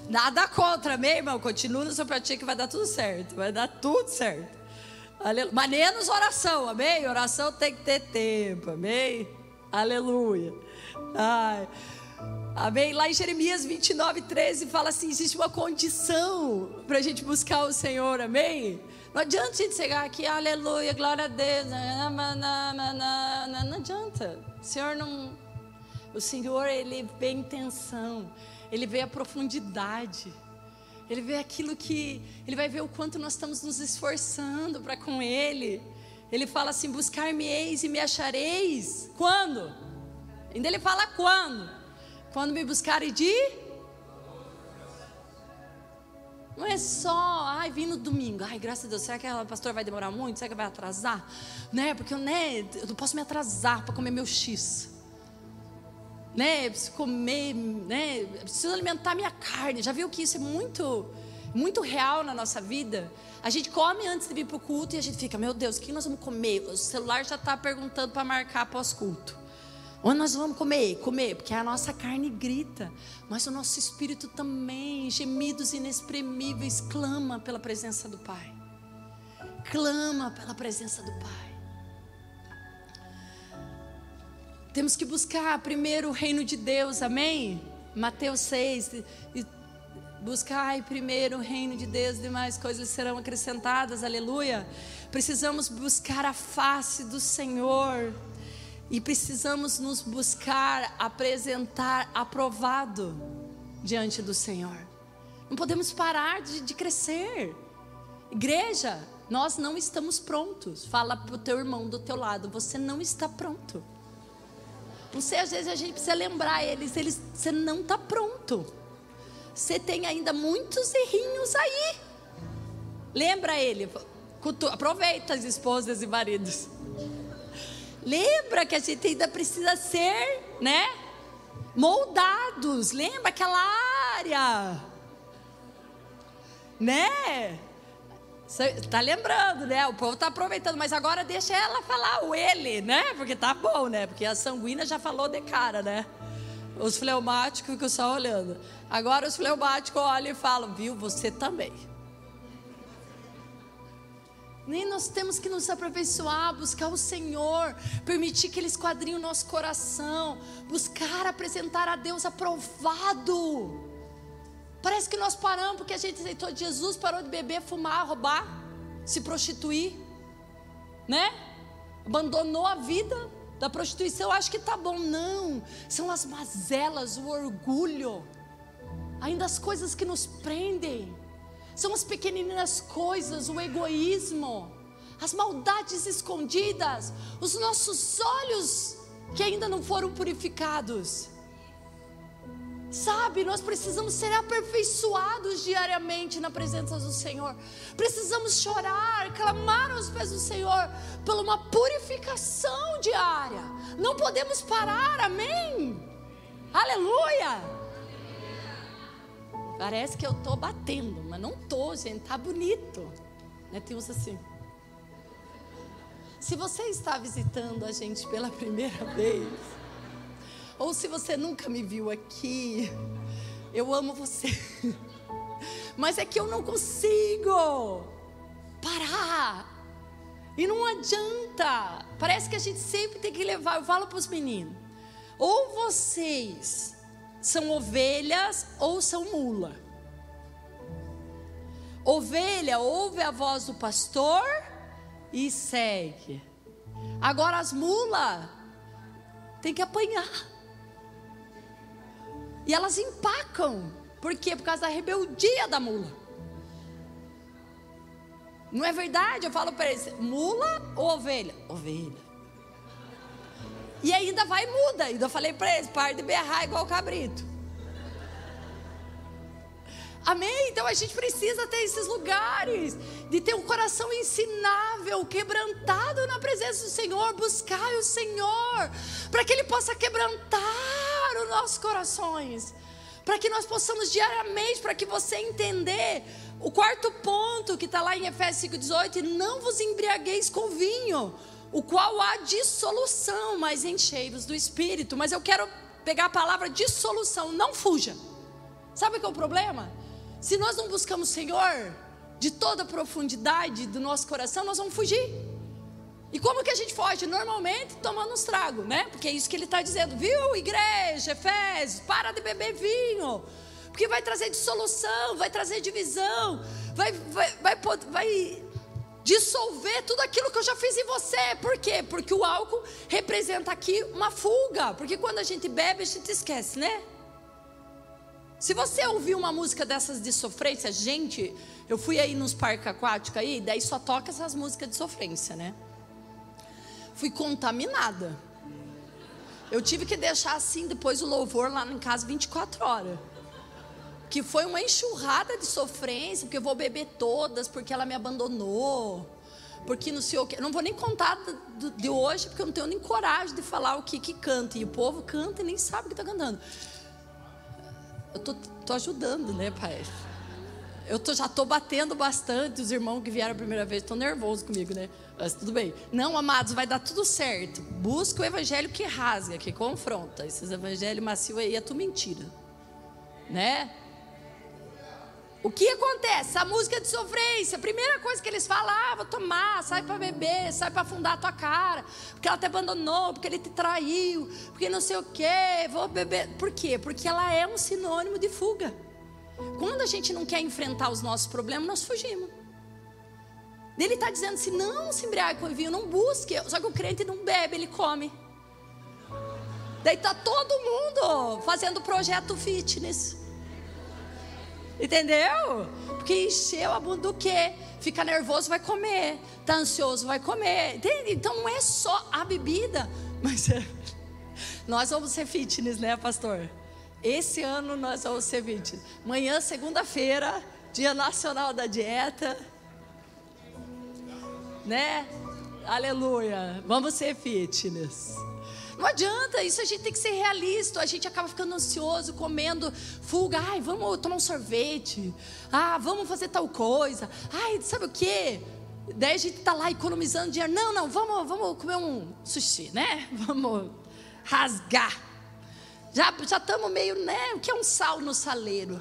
Speaker 1: Nada contra, meu irmão. Continua no seu pratinho que vai dar tudo certo. Vai dar tudo certo. Aleluia. Mas menos oração, amém? Oração tem que ter tempo, amém? Aleluia. Ai. Amém? Lá em Jeremias 29, 13 fala assim: existe uma condição para a gente buscar o Senhor, amém? Não adianta a gente chegar aqui, aleluia, glória a Deus. Não adianta. O Senhor não. O Senhor, Ele vê intenção, Ele vê a profundidade. Ele vê aquilo que. Ele vai ver o quanto nós estamos nos esforçando para com Ele. Ele fala assim: buscar-me-eis e me achareis. Quando? Ainda ele fala quando? Quando me buscarem de. Não é só, ai, vim no domingo. Ai, graças a Deus, será que a pastora vai demorar muito? Será que vai atrasar? Né? Porque né, eu não posso me atrasar para comer meu X né? Preciso comer, né? Preciso alimentar minha carne. Já viu que isso é muito, muito real na nossa vida? A gente come antes de vir para o culto e a gente fica, meu Deus, o que nós vamos comer? O celular já está perguntando para marcar pós-culto. Onde nós vamos comer? Comer, porque a nossa carne grita, mas o nosso espírito também, gemidos inexprimíveis, clama pela presença do Pai. Clama pela presença do Pai. Temos que buscar primeiro o reino de Deus, amém? Mateus 6. E buscai primeiro o reino de Deus, demais coisas serão acrescentadas, aleluia. Precisamos buscar a face do Senhor. E precisamos nos buscar apresentar aprovado diante do Senhor. Não podemos parar de, de crescer. Igreja, nós não estamos prontos. Fala para o teu irmão do teu lado, você não está pronto. Sei, às vezes a gente precisa lembrar eles, eles você não está pronto. Você tem ainda muitos errinhos aí. Lembra ele, aproveita as esposas e maridos. Lembra que a gente ainda precisa ser, né? Moldados. Lembra aquela área? Né? Tá lembrando, né? O povo tá aproveitando, mas agora deixa ela falar o ele, né? Porque tá bom, né? Porque a sanguínea já falou de cara, né? Os fleumáticos ficam só olhando. Agora os fleumáticos olham e falam, viu, você também. Nem nós temos que nos aperfeiçoar, buscar o Senhor, permitir que Ele esquadrinhe o nosso coração, buscar apresentar a Deus aprovado. Parece que nós paramos porque a gente aceitou Jesus, parou de beber, fumar, roubar, se prostituir, né? Abandonou a vida da prostituição, acho que tá bom. Não, são as mazelas, o orgulho, ainda as coisas que nos prendem são as pequeninas coisas, o egoísmo, as maldades escondidas, os nossos olhos que ainda não foram purificados. Sabe, nós precisamos ser aperfeiçoados diariamente na presença do Senhor. Precisamos chorar, clamar aos pés do Senhor por uma purificação diária. Não podemos parar, amém? Aleluia! Parece que eu estou batendo, mas não estou, gente. Tá bonito. Né? Tem uns assim. Se você está visitando a gente pela primeira *laughs* vez, ou se você nunca me viu aqui, eu amo você. *laughs* Mas é que eu não consigo parar. E não adianta. Parece que a gente sempre tem que levar. Eu falo para os meninos: ou vocês são ovelhas ou são mula. Ovelha ouve a voz do pastor e segue. Agora as mulas tem que apanhar. E elas empacam. Por quê? Por causa da rebeldia da mula. Não é verdade? Eu falo para eles: mula ou ovelha? Ovelha. E ainda vai e muda. Ainda falei para eles: pare de berrar igual cabrito. Amém? Então a gente precisa ter esses lugares, de ter um coração ensinável, quebrantado na presença do Senhor, buscar o Senhor, para que Ele possa quebrantar os nossos corações, para que nós possamos diariamente, para que você entender o quarto ponto que está lá em Efésios 5,18: não vos embriagueis com vinho o qual há dissolução, mas enchei-vos do Espírito. Mas eu quero pegar a palavra dissolução, não fuja. Sabe que é o problema? Se nós não buscamos o Senhor de toda a profundidade do nosso coração, nós vamos fugir. E como que a gente foge? Normalmente tomando uns tragos, né? Porque é isso que ele está dizendo, viu, igreja, Efésios, para de beber vinho, porque vai trazer dissolução, vai trazer divisão, vai, vai, vai, vai dissolver tudo aquilo que eu já fiz em você. Por quê? Porque o álcool representa aqui uma fuga. Porque quando a gente bebe, a gente esquece, né? Se você ouvir uma música dessas de sofrência, gente, eu fui aí nos parques aquáticos aí, daí só toca essas músicas de sofrência, né? Fui contaminada. Eu tive que deixar assim depois o louvor lá em casa 24 horas que foi uma enxurrada de sofrência, porque eu vou beber todas, porque ela me abandonou, porque não sei o que. Não vou nem contar de hoje, porque eu não tenho nem coragem de falar o que que canta. E o povo canta e nem sabe o que está cantando. Eu tô, tô ajudando, né, pai? Eu tô, já estou batendo bastante. Os irmãos que vieram a primeira vez estão nervosos comigo, né? Mas tudo bem. Não, amados, vai dar tudo certo. Busca o evangelho que rasga, que confronta. Esses evangelhos macios aí é tudo mentira. Né? O que acontece? A música de sofrência, a primeira coisa que eles falavam, tomar, sai para beber, sai para afundar a tua cara, porque ela te abandonou, porque ele te traiu, porque não sei o quê, vou beber. Por quê? Porque ela é um sinônimo de fuga. Quando a gente não quer enfrentar os nossos problemas, nós fugimos. Ele está dizendo assim: não se embriague com vinho, não busque. Só que o crente não bebe, ele come. Daí tá todo mundo fazendo projeto fitness. Entendeu? Porque encheu a bunda do quê? Fica nervoso, vai comer. Tá ansioso, vai comer. Entende? Então não é só a bebida, *laughs* mas é... nós vamos ser fitness, né, pastor? Esse ano nós vamos ser fitness. Amanhã, segunda-feira, Dia Nacional da Dieta. Né? Aleluia. Vamos ser fitness. Não adianta, isso a gente tem que ser realista. A gente acaba ficando ansioso, comendo fuga. Ai, vamos tomar um sorvete. Ah, vamos fazer tal coisa. Ai, sabe o quê? Daí a gente tá lá economizando dinheiro. Não, não, vamos, vamos comer um sushi, né? *laughs* Vamos rasgar. Já estamos meio, né? O que é um sal no saleiro?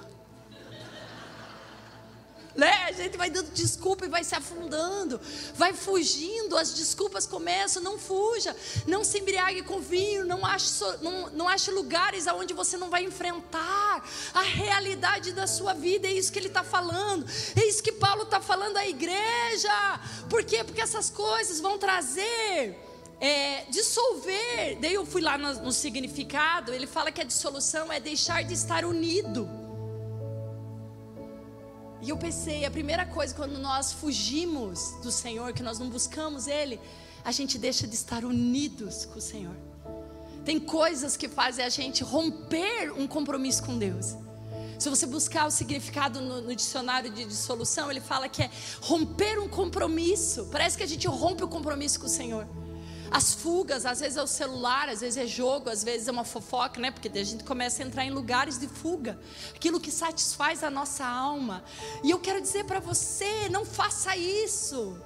Speaker 1: Né? A gente vai dando desculpa e vai se afundando, vai fugindo, as desculpas começam, não fuja, não se embriague com vinho, não ache, não, não ache lugares aonde você não vai enfrentar a realidade da sua vida, é isso que ele está falando, é isso que Paulo está falando à igreja, por quê? Porque essas coisas vão trazer é, dissolver. Daí eu fui lá no, no, significado. Ele fala que a dissolução é deixar de estar unido. E eu pensei, a primeira coisa quando nós fugimos do Senhor, que nós não buscamos Ele, a gente deixa de estar unidos com o Senhor. Tem coisas que fazem a gente romper um compromisso com Deus. Se você buscar o significado no, no, dicionário de dissolução, ele fala que é romper um compromisso. Parece que a gente rompe o compromisso com o Senhor. As fugas, às vezes é o celular, às vezes é jogo, às vezes é uma fofoca, né? Porque a gente começa a entrar em lugares de fuga, aquilo que satisfaz a nossa alma. E eu quero dizer para você, não faça isso.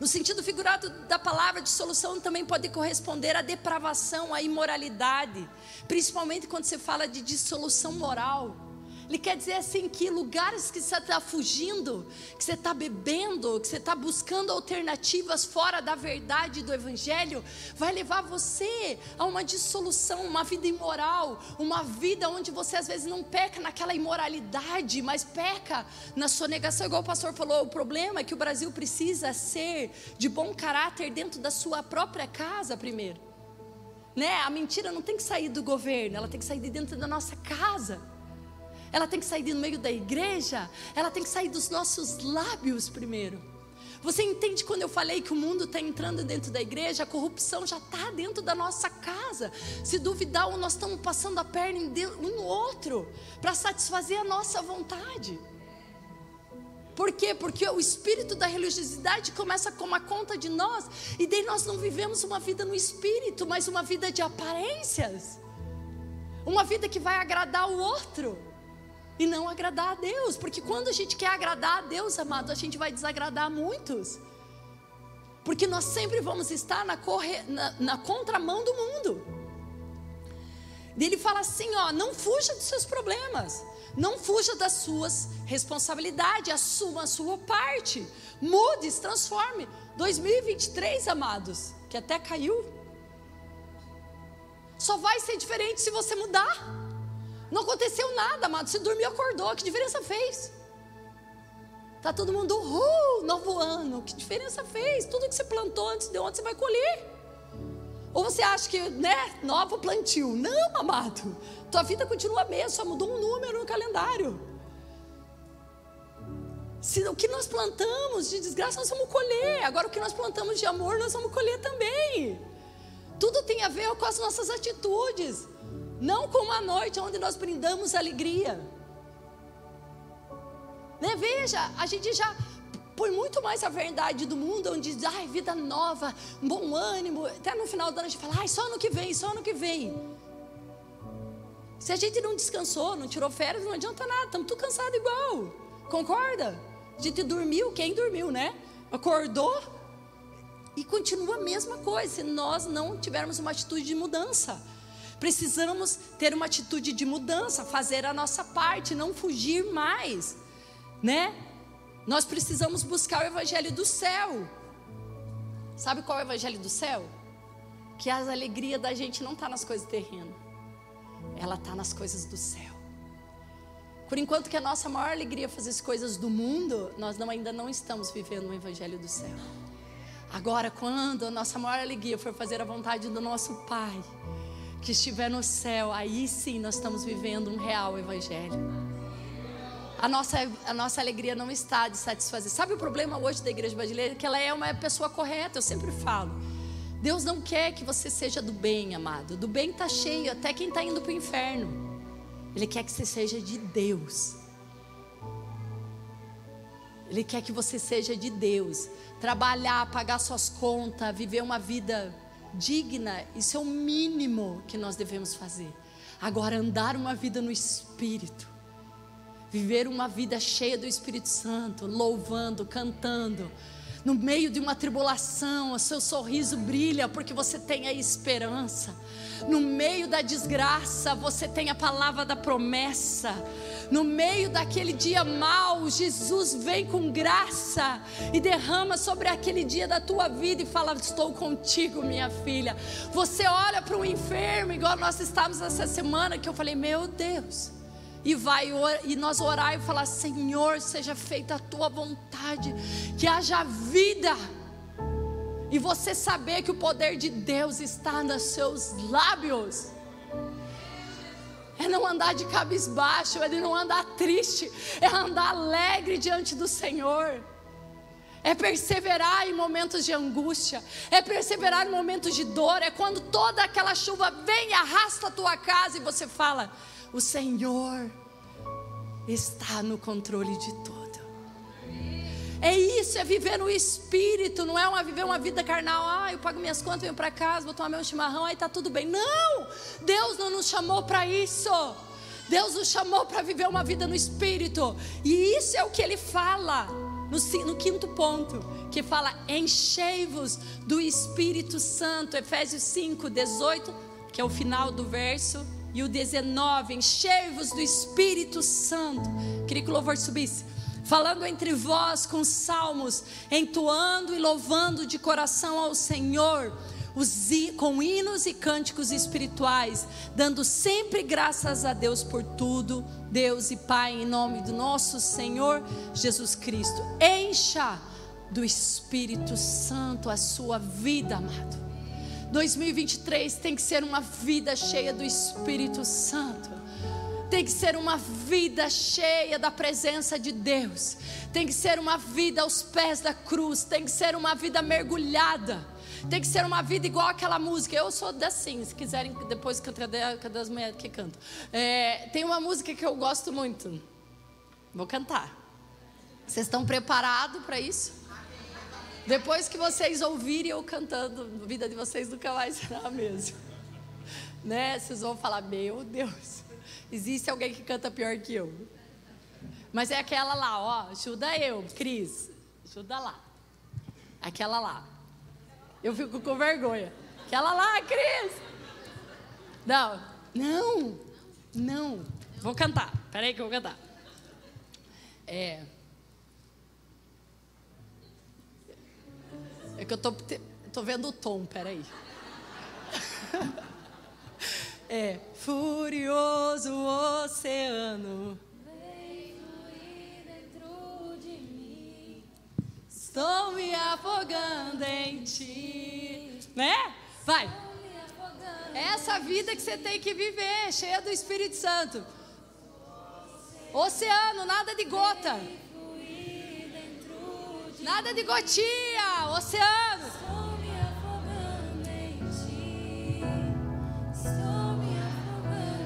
Speaker 1: No sentido figurado da palavra, dissolução também pode corresponder à depravação, à imoralidade, principalmente quando você fala de dissolução moral. Ele quer dizer assim que lugares que você está fugindo, que você está bebendo, que você está buscando alternativas fora da verdade do Evangelho, vai levar você a uma dissolução, uma vida imoral, uma vida onde você às vezes não peca naquela imoralidade, mas peca na sua negação, igual o pastor falou. O problema é que o Brasil precisa ser de bom caráter dentro da sua própria casa primeiro. Né? A mentira não tem que sair do governo, ela tem que sair de dentro da nossa casa ela tem que sair do meio da igreja, ela tem que sair dos nossos lábios primeiro. Você entende quando eu falei que o mundo está entrando dentro da igreja, a corrupção já está dentro da nossa casa. Se duvidar, nós estamos passando a perna um no outro para satisfazer a nossa vontade. Por quê? Porque o espírito da religiosidade começa a tomar conta de nós, e daí nós não vivemos uma vida no espírito, mas uma vida de aparências, uma vida que vai agradar o outro e não agradar a Deus, porque quando a gente quer agradar a Deus, amado, a gente vai desagradar muitos, porque nós sempre vamos estar na, corre... na, na contramão do mundo. Ele fala assim: ó, não fuja dos seus problemas, não fuja das suas responsabilidades, assuma a sua parte, mude, se transforme. 2023, amados, que até caiu, só vai ser diferente se você mudar. Não aconteceu nada, amado. Você dormiu acordou. Que diferença fez? Tá todo mundo, uh, novo ano. Que diferença fez? Tudo que você plantou antes de ontem, você vai colher. Ou você acha que, né, novo plantio. Não, amado. Tua vida continua a mesma, só mudou um número no calendário. Se o que nós plantamos de desgraça, nós vamos colher. Agora, o que nós plantamos de amor, nós vamos colher também. Tudo tem a ver com as nossas atitudes. Não como a noite onde nós brindamos alegria. Né? Veja, a gente já põe muito mais a verdade do mundo, onde diz, ai, vida nova, bom ânimo. Até no final do ano a gente fala, ai, só ano que vem, só ano que vem. Se a gente não descansou, não tirou férias, não adianta nada, estamos tudo cansados igual. Concorda? A gente dormiu, quem dormiu, né? Acordou e continua a mesma coisa, se nós não tivermos uma atitude de mudança. Precisamos ter uma atitude de mudança, fazer a nossa parte, não fugir mais, né? Nós precisamos buscar o evangelho do céu. Sabe qual é o evangelho do céu? Que a alegria da gente não está nas coisas terrenas, ela está nas coisas do céu. Por enquanto que a nossa maior alegria é fazer as coisas do mundo, nós não, ainda não estamos vivendo o evangelho do céu. Agora, quando a nossa maior alegria for fazer a vontade do nosso Pai, que estiver no céu, aí sim nós estamos vivendo um real evangelho. A nossa, a nossa alegria não está de satisfazer. Sabe o problema hoje da igreja brasileira? Que ela é uma pessoa correta, eu sempre falo. Deus não quer que você seja do bem, amado. Do bem está cheio, até quem está indo para o inferno. Ele quer que você seja de Deus. Ele quer que você seja de Deus. Trabalhar, pagar suas contas, viver uma vida digna, isso é o mínimo que nós devemos fazer. Agora, andar uma vida no Espírito, viver uma vida cheia do Espírito Santo, louvando, cantando, no meio de uma tribulação, o seu sorriso brilha porque você tem a esperança. No meio da desgraça, você tem a palavra da promessa. No meio daquele dia mau, Jesus vem com graça e derrama sobre aquele dia da tua vida e fala: Estou contigo, minha filha. Você olha para o enfermo, igual nós estávamos essa semana, que eu falei: Meu Deus e vai e nós orar e falar: Senhor, seja feita a tua vontade, que haja vida. E você saber que o poder de Deus está nos seus lábios. É não andar de cabisbaixo, é não andar triste, é andar alegre diante do Senhor. É perseverar em momentos de angústia, é perseverar em momentos de dor, é quando toda aquela chuva vem e arrasta a tua casa e você fala: o Senhor está no controle de tudo. É isso, é viver no espírito, não é uma viver uma vida carnal. Ah, eu pago minhas contas, venho para casa, vou tomar meu chimarrão, aí tá tudo bem. Não! Deus não nos chamou para isso. Deus nos chamou para viver uma vida no espírito. E isso é o que ele fala no, no quinto ponto, que fala: enchei-vos do Espírito Santo. Efésios 5, 18, que é o final do verso e o 19, enchei-vos do Espírito Santo. Queria que o louvor subisse. Falando entre vós com salmos, entoando e louvando de coração ao Senhor, com hinos e cânticos espirituais, dando sempre graças a Deus por tudo, Deus e Pai, em nome do nosso Senhor Jesus Cristo. Encha do Espírito Santo a sua vida, amado. 2023 tem que ser uma vida cheia do Espírito Santo. Tem que ser uma vida cheia da presença de Deus. Tem que ser uma vida aos pés da cruz. Tem que ser uma vida mergulhada. Tem que ser uma vida igual aquela música. Eu sou assim, se quiserem depois cantar das mulheres que cantam. É, tem uma música que eu gosto muito. Vou cantar. Vocês estão preparados para isso? Depois que vocês ouvirem eu cantando, a vida de vocês nunca mais será a mesma. Né? Vocês vão falar: Meu Deus, existe alguém que canta pior que eu. Mas é aquela lá, ó, ajuda eu, Cris, ajuda lá. Aquela lá. Eu fico com vergonha. Aquela lá, Cris. Não, não, não. Vou cantar. Peraí que eu vou cantar. É. É que eu tô, tô vendo o tom, peraí. *laughs* É, furioso oceano. Vem dentro de mim. Estou me afogando em ti. Né? Vai. Essa vida que você tem que viver, cheia do Espírito Santo. Oceano, nada de gota. Nada de gotinha, oceano. Estou me afogando em ti.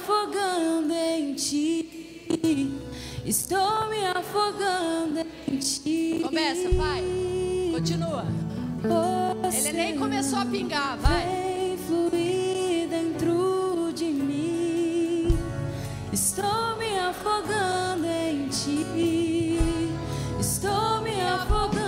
Speaker 1: afogando
Speaker 2: em ti. Estou me afogando em ti.
Speaker 1: Começa, vai. Continua. Ele nem começou a pingar, vai.
Speaker 2: Vem fluir dentro de mim. Estou me afogando em ti. Estou me afogando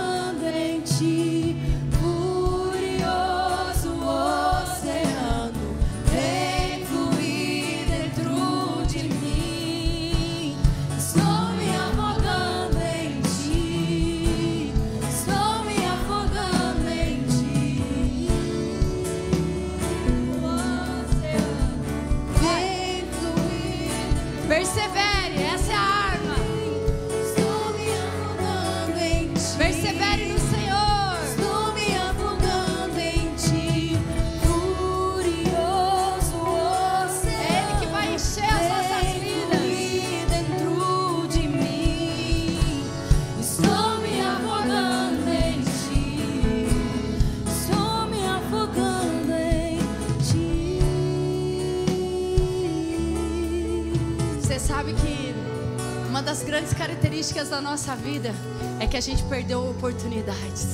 Speaker 1: das grandes características da nossa vida é que a gente perdeu oportunidades.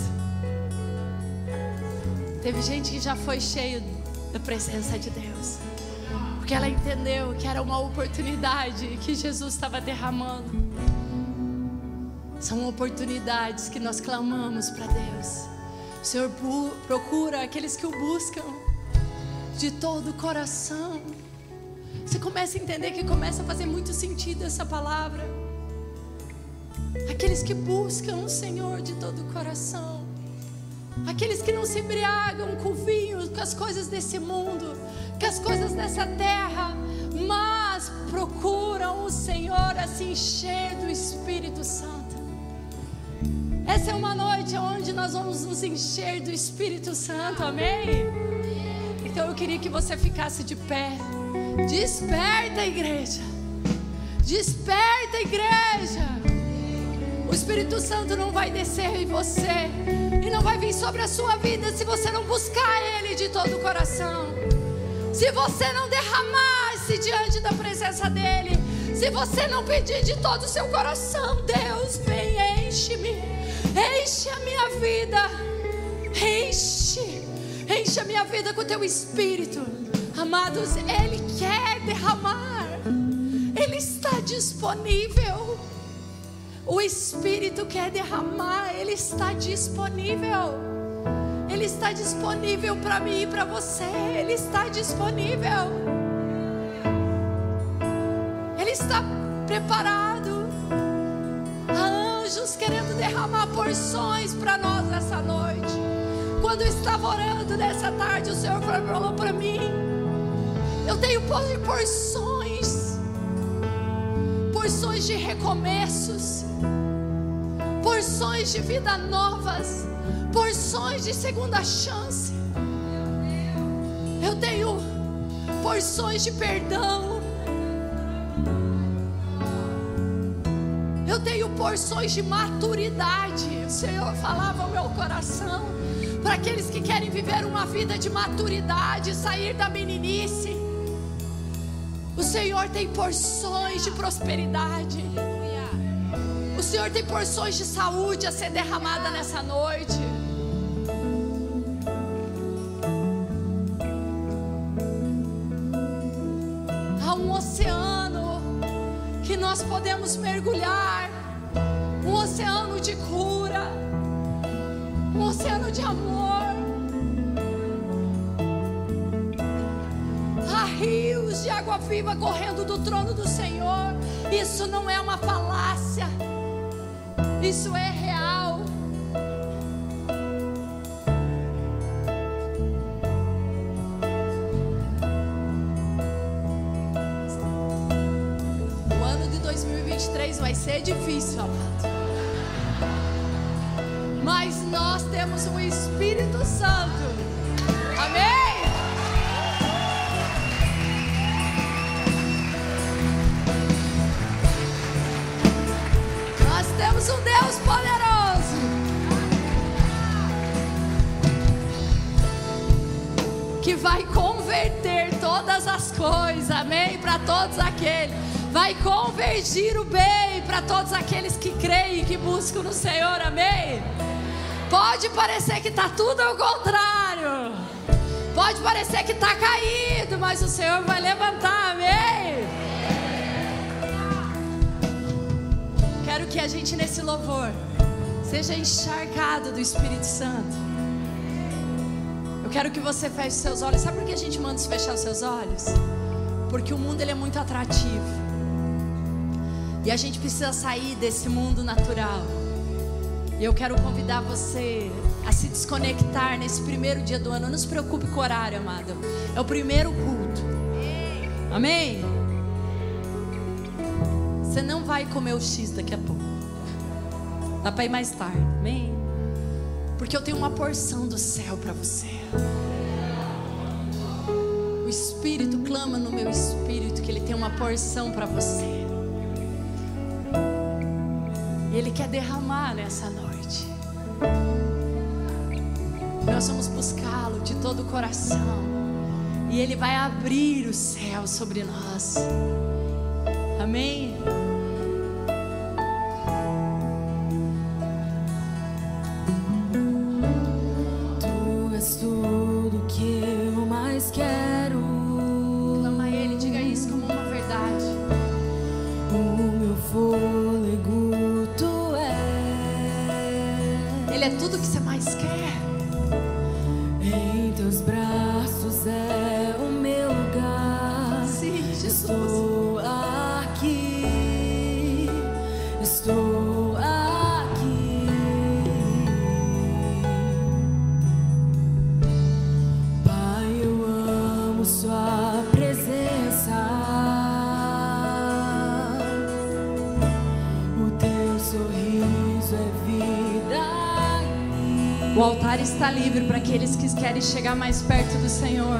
Speaker 1: Teve gente que já foi cheio da presença de Deus. Porque ela entendeu que era uma oportunidade que Jesus estava derramando. São oportunidades que nós clamamos para Deus. O Senhor procura aqueles que o buscam de todo o coração. Você começa a entender que começa a fazer muito sentido essa palavra. Aqueles que buscam o Senhor de todo o coração. Aqueles que não se embriagam com vinho, com as coisas desse mundo, com as coisas dessa terra, mas procuram o Senhor a se encher do Espírito Santo. Essa é uma noite onde nós vamos nos encher do Espírito Santo, amém? Então eu queria que você ficasse de pé. Desperta, igreja. Desperta, igreja. O Espírito Santo não vai descer em você e não vai vir sobre a sua vida se você não buscar Ele de todo o coração. Se você não derramar-se diante da presença dEle, se você não pedir de todo o seu coração, Deus, vem, enche-me, enche a minha vida, enche, enche a minha vida com o teu Espírito. Amados, Ele quer derramar, Ele está disponível. O Espírito quer derramar, Ele está disponível. Ele está disponível para mim e para você. Ele está disponível. Ele está preparado. Há anjos querendo derramar porções para nós nessa noite. Quando eu estava orando nessa tarde, o Senhor falou para mim: Eu tenho porções, porções de recomeços porções de vida novas, porções de segunda chance. Eu tenho porções de perdão. Eu tenho porções de maturidade. O Senhor falava ao meu coração para aqueles que querem viver uma vida de maturidade, sair da meninice. O Senhor tem porções de prosperidade. O Senhor tem porções de saúde a ser derramada nessa noite. Há um oceano que nós podemos mergulhar um oceano de cura, um oceano de amor. De água viva correndo do trono do Senhor. Isso não é uma falácia. Isso é real. O ano de 2023 vai ser difícil, amado. Mas nós temos um Espírito Santo. Todos aqueles. Vai convergir o bem para todos aqueles que creem e que buscam no Senhor, amém? Pode parecer que está tudo ao contrário. Pode parecer que está caído, mas o Senhor vai levantar, amém? Quero que a gente nesse louvor seja encharcado do Espírito Santo. Eu quero que você feche seus olhos. Sabe por que a gente manda fechar os seus olhos? Porque o mundo ele é muito atrativo. E a gente precisa sair desse mundo natural. E eu quero convidar você a se desconectar nesse primeiro dia do ano. Não se preocupe com o horário, amado. É o primeiro culto. Amém?
Speaker 2: Você não vai comer o X daqui a pouco. Dá para ir mais tarde. Amém? Porque eu tenho uma porção do céu para você. O Espírito clama no meu espírito que Ele tem uma porção para você. E Ele quer derramar nessa noite. Nós vamos buscá-lo de todo o coração. E Ele vai abrir o céu sobre nós. Amém? chegar mais perto do Senhor.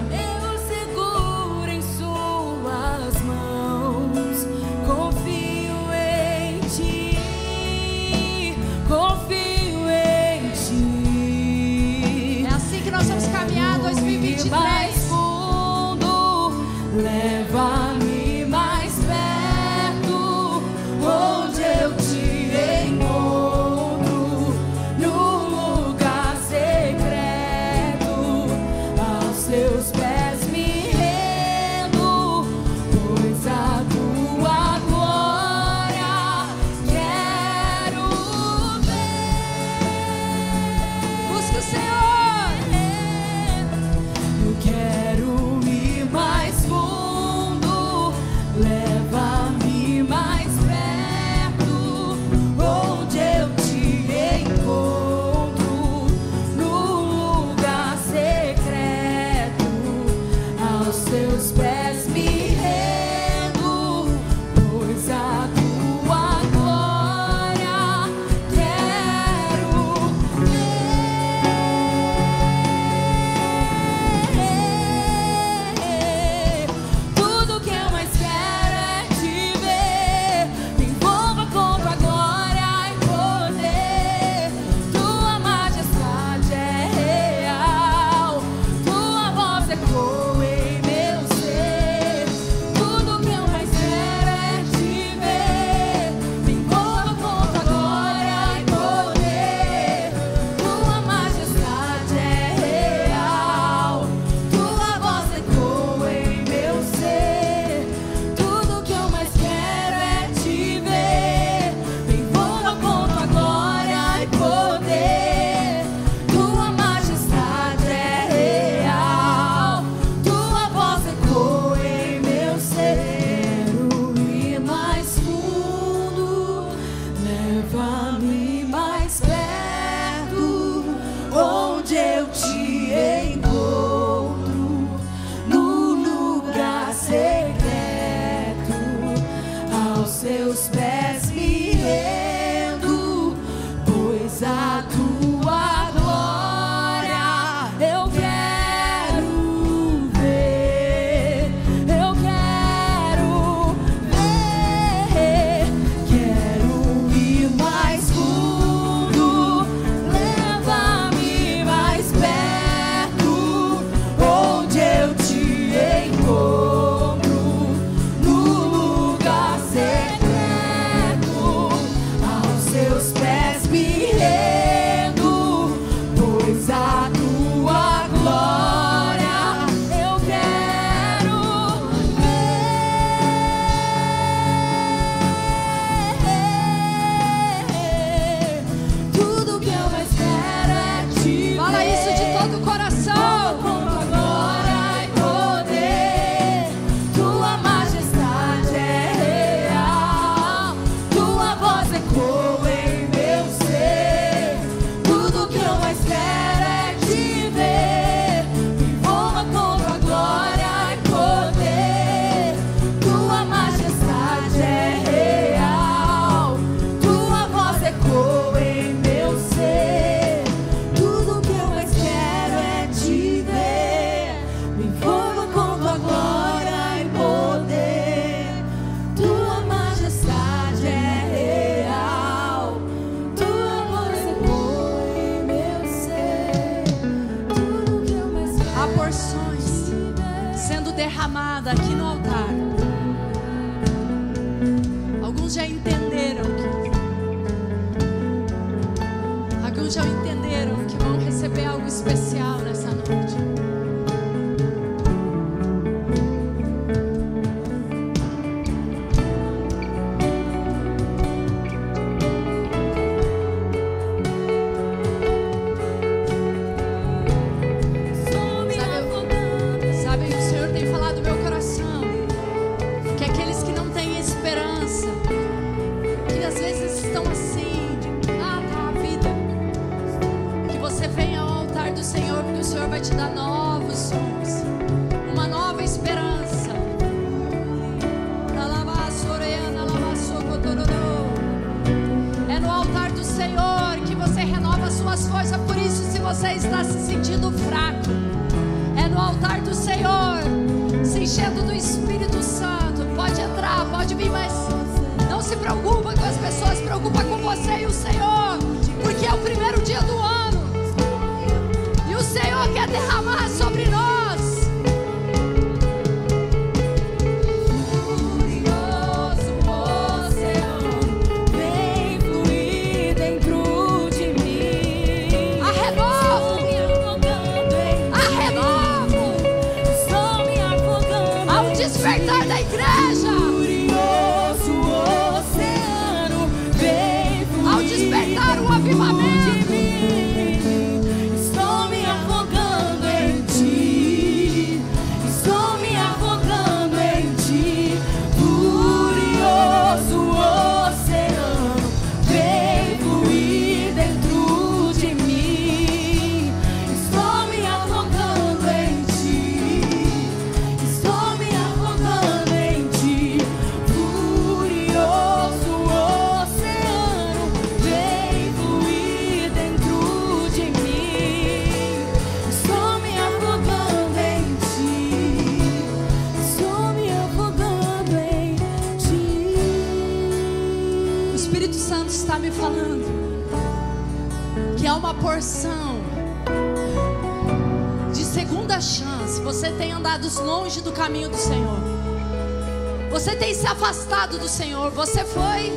Speaker 1: Afastado do Senhor. Você foi,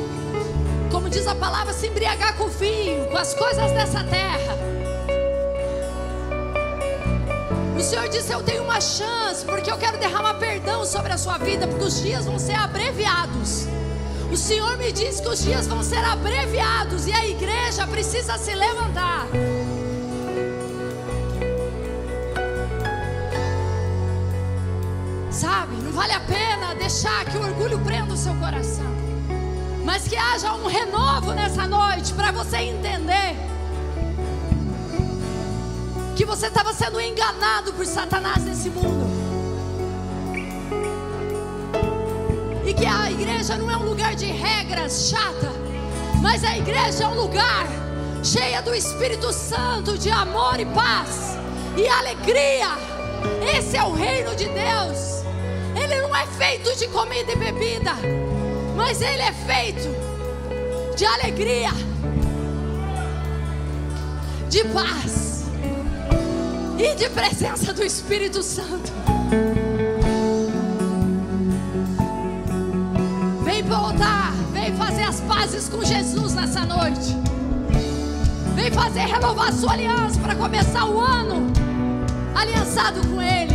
Speaker 1: como diz a palavra, se embriagar com o vinho, com as coisas dessa terra. O Senhor disse: Eu tenho uma chance, porque eu quero derramar perdão sobre a sua vida, porque os dias vão ser abreviados. O Senhor me diz que os dias vão ser abreviados e a igreja precisa se levantar. Sabe, não vale a pena deixar que o orgulho prenda o seu coração, mas que haja um renovo nessa noite para você entender que você estava sendo enganado por Satanás nesse mundo. E que a igreja não é um lugar de regras chata, mas a igreja é um lugar cheia do Espírito Santo, de amor e paz e alegria. Esse é o reino de Deus. Feito de comida e bebida, mas ele é feito de alegria, de paz e de presença do Espírito Santo. Vem voltar, vem fazer as pazes com Jesus nessa noite. Vem fazer renovar sua aliança para começar o ano aliançado com Ele.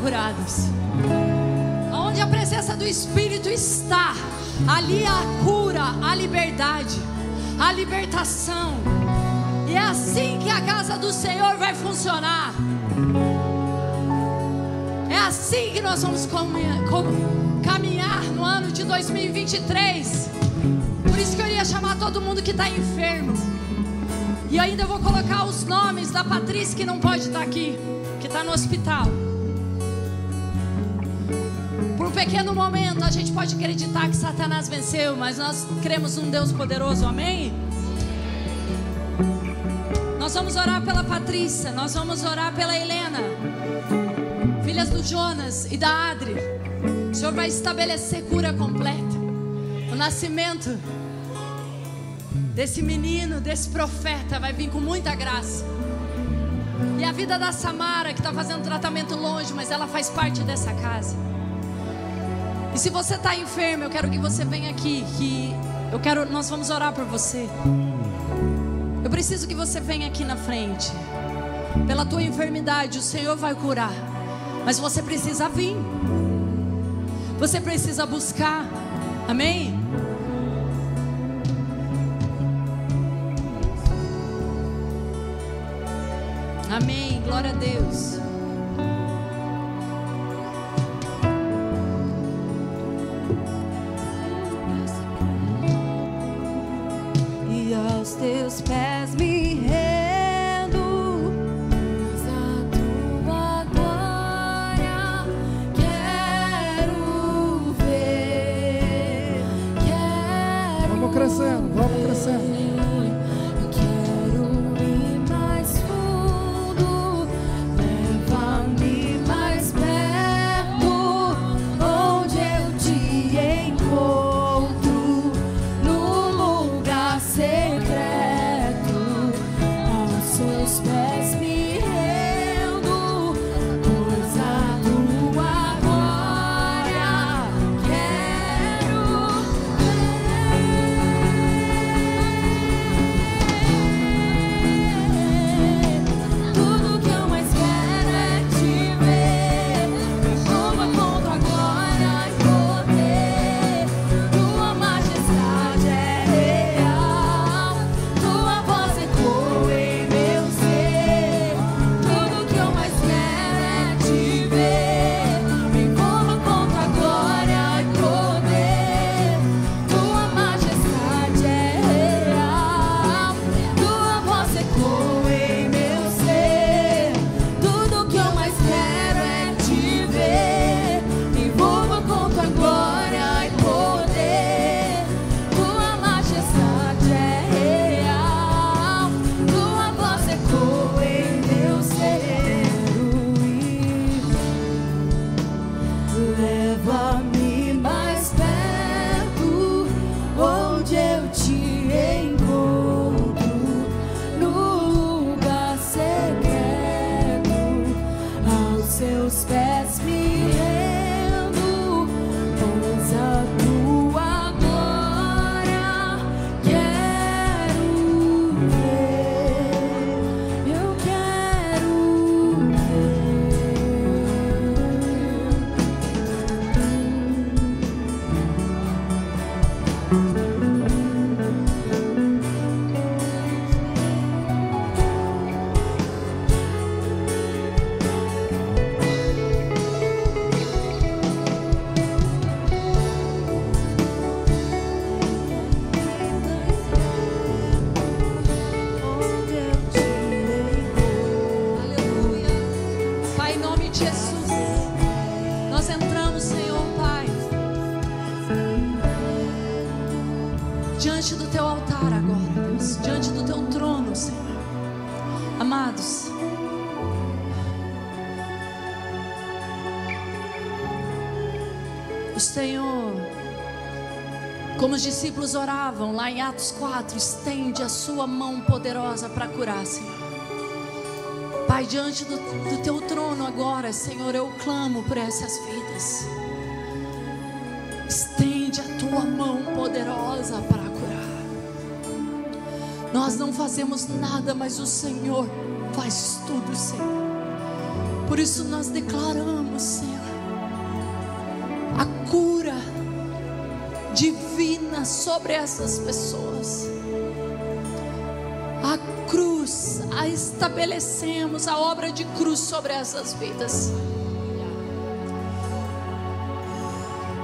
Speaker 2: Curados. Aonde a presença do Espírito está, ali a cura, a liberdade, a libertação. E é assim que a casa do Senhor vai funcionar. É assim que nós vamos caminhar no ano de 2023. Por isso que eu ia chamar todo mundo que está enfermo. E ainda vou colocar os nomes da Patrícia que não pode estar aqui, que está no hospital. Pequeno momento a gente pode acreditar que Satanás venceu, mas nós cremos num Deus poderoso, amém? Nós vamos orar pela Patrícia, nós vamos orar pela Helena, filhas do Jonas e da Adri. O Senhor vai estabelecer cura completa, o nascimento desse menino, desse profeta, vai vir com muita graça. E a vida da Samara, que está fazendo tratamento longe, mas ela faz parte dessa casa. E se você está enfermo, eu quero que você venha aqui, que eu quero, nós vamos orar por você. Eu preciso que você venha aqui na frente. Pela tua enfermidade, o Senhor vai curar. Mas você precisa vir. Você precisa buscar. Amém? Amém. Glória a Deus. Os discípulos oravam lá em Atos 4, estende a sua mão poderosa para curar, Senhor. Pai, diante do, do teu trono agora, Senhor, eu clamo por essas vidas. Estende a tua mão poderosa para curar. Nós não fazemos nada, mas o Senhor
Speaker 1: Faz tudo, Senhor. Por isso nós declaramos, Senhor, sobre essas pessoas. A cruz, a estabelecemos a obra de cruz sobre essas vidas.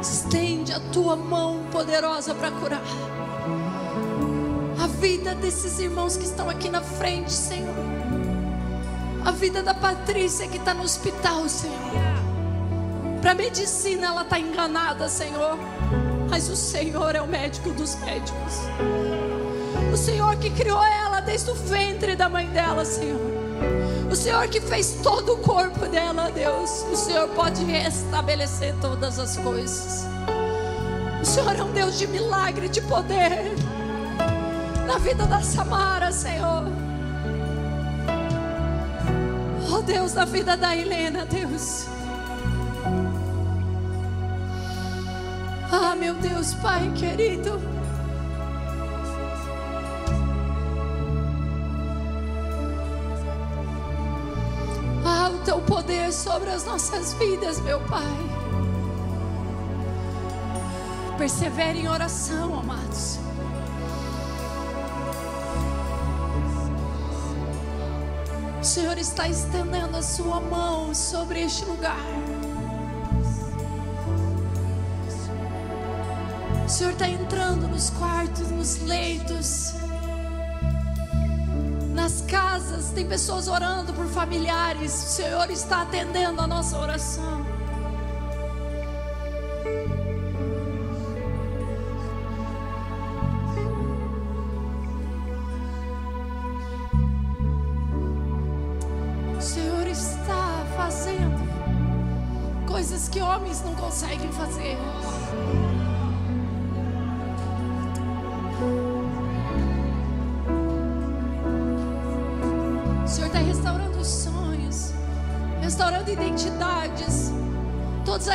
Speaker 1: Estende a tua mão poderosa para curar a vida desses irmãos que estão aqui na frente, Senhor. A vida da Patrícia que está no hospital, Senhor. Para medicina ela está enganada, Senhor. Mas o Senhor é o médico dos médicos. O Senhor que criou ela desde o ventre da mãe dela, Senhor. O Senhor que fez todo o corpo dela, Deus. O Senhor pode restabelecer todas as coisas. O Senhor é um Deus de milagre, de poder. Na vida da Samara, Senhor. Oh Deus, na vida da Helena, Deus. Meu Deus, Pai querido. Ah, o teu poder sobre as nossas vidas, meu Pai. Persevere em oração, amados. O Senhor está estendendo a sua mão sobre este lugar. O Senhor está entrando nos quartos, nos leitos, nas casas. Tem pessoas orando por familiares. O Senhor está atendendo a nossa oração.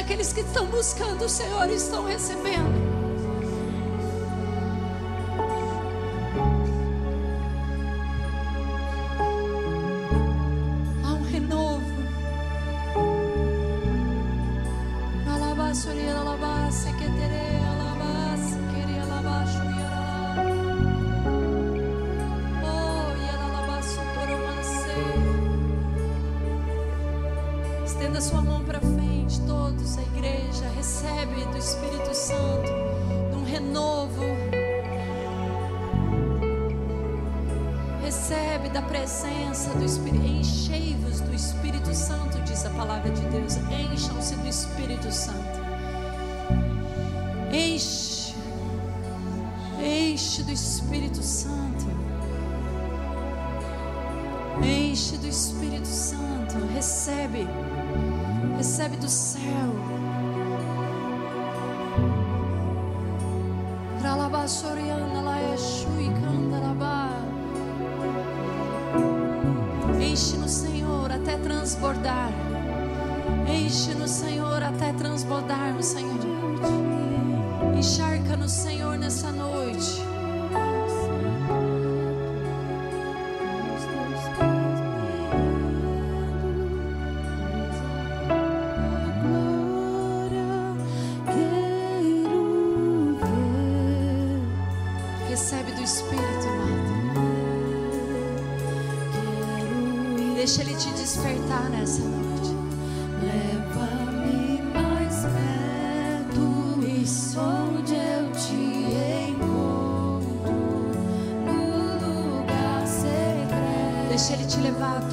Speaker 1: Aqueles que estão buscando o Senhor estão recebendo.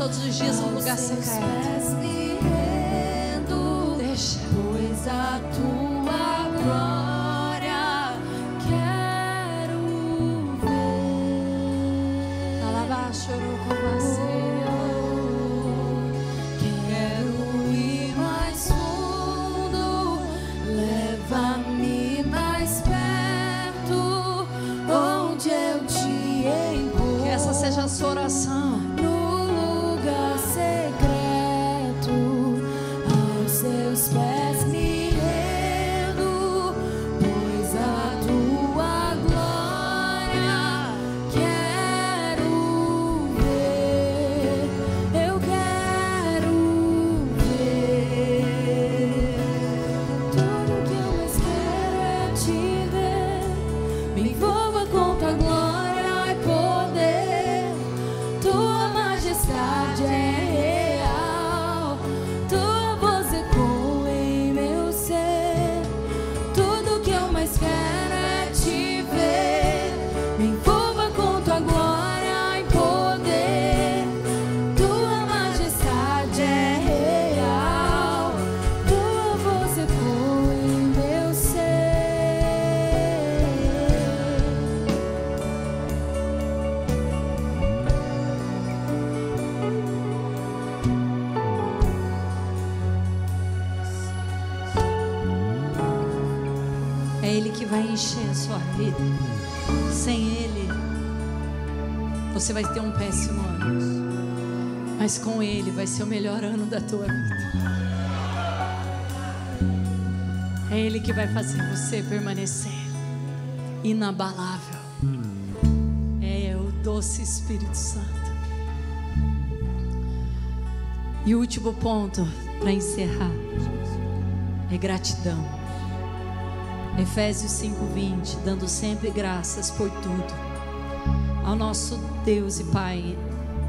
Speaker 1: Todos os dias um lugar secreto. Vai encher a sua vida. Sem Ele, você vai ter um péssimo ano. Mas com Ele vai ser o melhor ano da tua vida. É Ele que vai fazer você permanecer inabalável. É o doce Espírito Santo. E o último ponto para encerrar é gratidão. Efésios 5:20, dando sempre graças por tudo ao nosso Deus e Pai,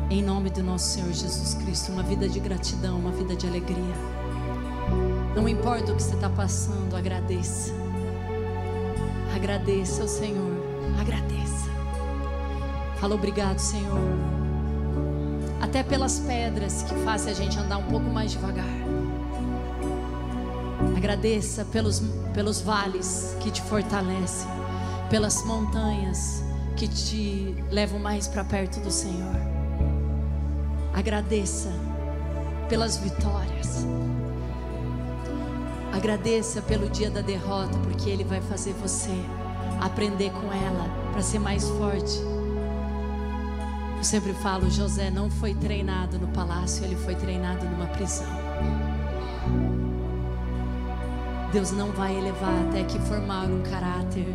Speaker 1: em nome do nosso Senhor Jesus Cristo, uma vida de gratidão, uma vida de alegria. Não importa o que você está passando, agradeça. Agradeça ao Senhor, agradeça. Fala obrigado, Senhor. Até pelas pedras que fazem a gente andar um pouco mais devagar. Agradeça pelos, pelos vales que te fortalecem, pelas montanhas que te levam mais para perto do Senhor. Agradeça pelas vitórias. Agradeça pelo dia da derrota, porque Ele vai fazer você aprender com ela para ser mais forte. Eu sempre falo, José não foi treinado no palácio, ele foi treinado numa prisão. Deus não vai elevar até que formar um caráter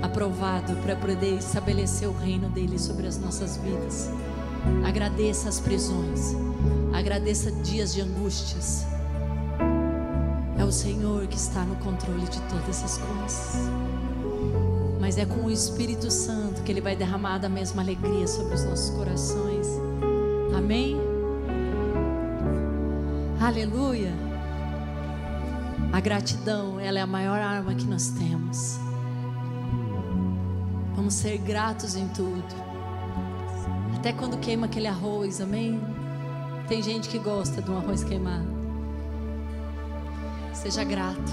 Speaker 1: aprovado para poder estabelecer o reino dele sobre as nossas vidas. Agradeça as prisões, agradeça dias de angústias. É o Senhor que está no controle de todas essas coisas. Mas é com o Espírito Santo que Ele vai derramar da mesma alegria sobre os nossos corações. Amém? Aleluia. A gratidão, ela é a maior arma que nós temos. Vamos ser gratos em tudo. Até quando queima aquele arroz, amém? Tem gente que gosta de um arroz queimado. Seja grato.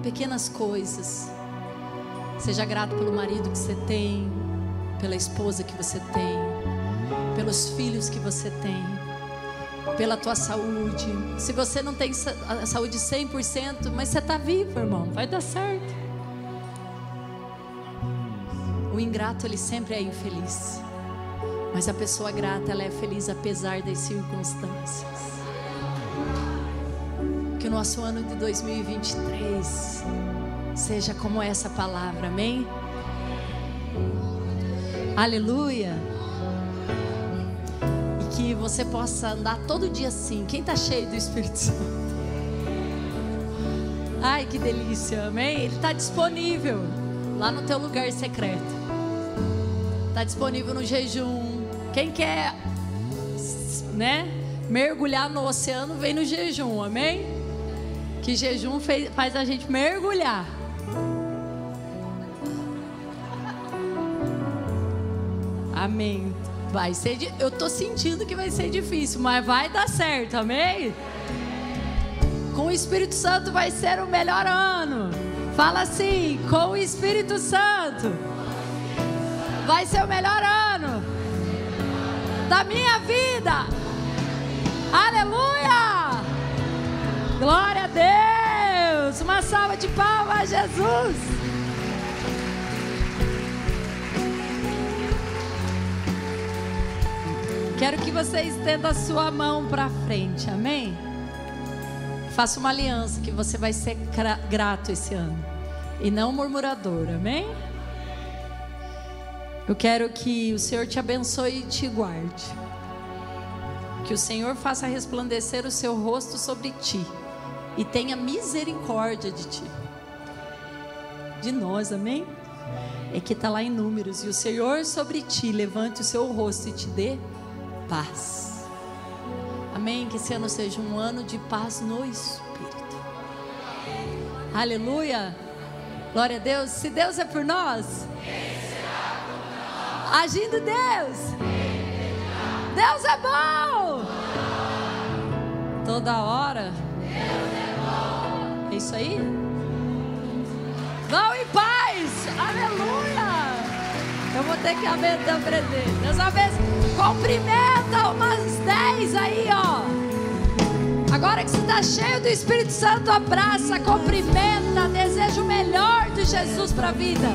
Speaker 1: Pequenas coisas. Seja grato pelo marido que você tem, pela esposa que você tem, pelos filhos que você tem, pela tua saúde. Se você não tem a saúde 100%, mas você está vivo, irmão, vai dar certo. O ingrato, ele sempre é infeliz. Mas a pessoa grata, ela é feliz apesar das circunstâncias. Que o nosso ano de 2023 seja como essa palavra, amém? Aleluia. Que você possa andar todo dia assim. Quem está cheio do Espírito Santo? Ai, que delícia, amém? Ele está disponível lá no teu lugar secreto. Está disponível no jejum. Quem quer, né, mergulhar no oceano, vem no jejum, amém? Que jejum fez- faz a gente mergulhar. Amém. Vai ser, eu tô sentindo que vai ser difícil, mas vai dar certo, amém? Com o Espírito Santo vai ser o melhor ano. Fala assim, com o Espírito Santo vai ser o melhor ano da minha vida. Aleluia! Glória a Deus! Uma salva de palmas Jesus! Quero que você estenda a sua mão para frente, amém? Faça uma aliança que você vai ser gra- grato esse ano e não murmurador, amém? Eu quero que o Senhor te abençoe e te guarde. Que o Senhor faça resplandecer o seu rosto sobre ti e tenha misericórdia de ti. De nós, amém? É que está lá em números. E o Senhor sobre ti levante o seu rosto e te dê paz. Amém? Que esse ano seja um ano de paz no Espírito. Aleluia. Glória a Deus. Se Deus é por nós, agindo Deus. Deus é bom. Toda hora. É isso aí? Vão em paz. Aleluia. Eu vou ter que aprender. Deus abençoe. Cumprimenta umas 10 aí, ó. Agora que você está cheio do Espírito Santo, abraça, cumprimenta, deseja o melhor de Jesus para a vida.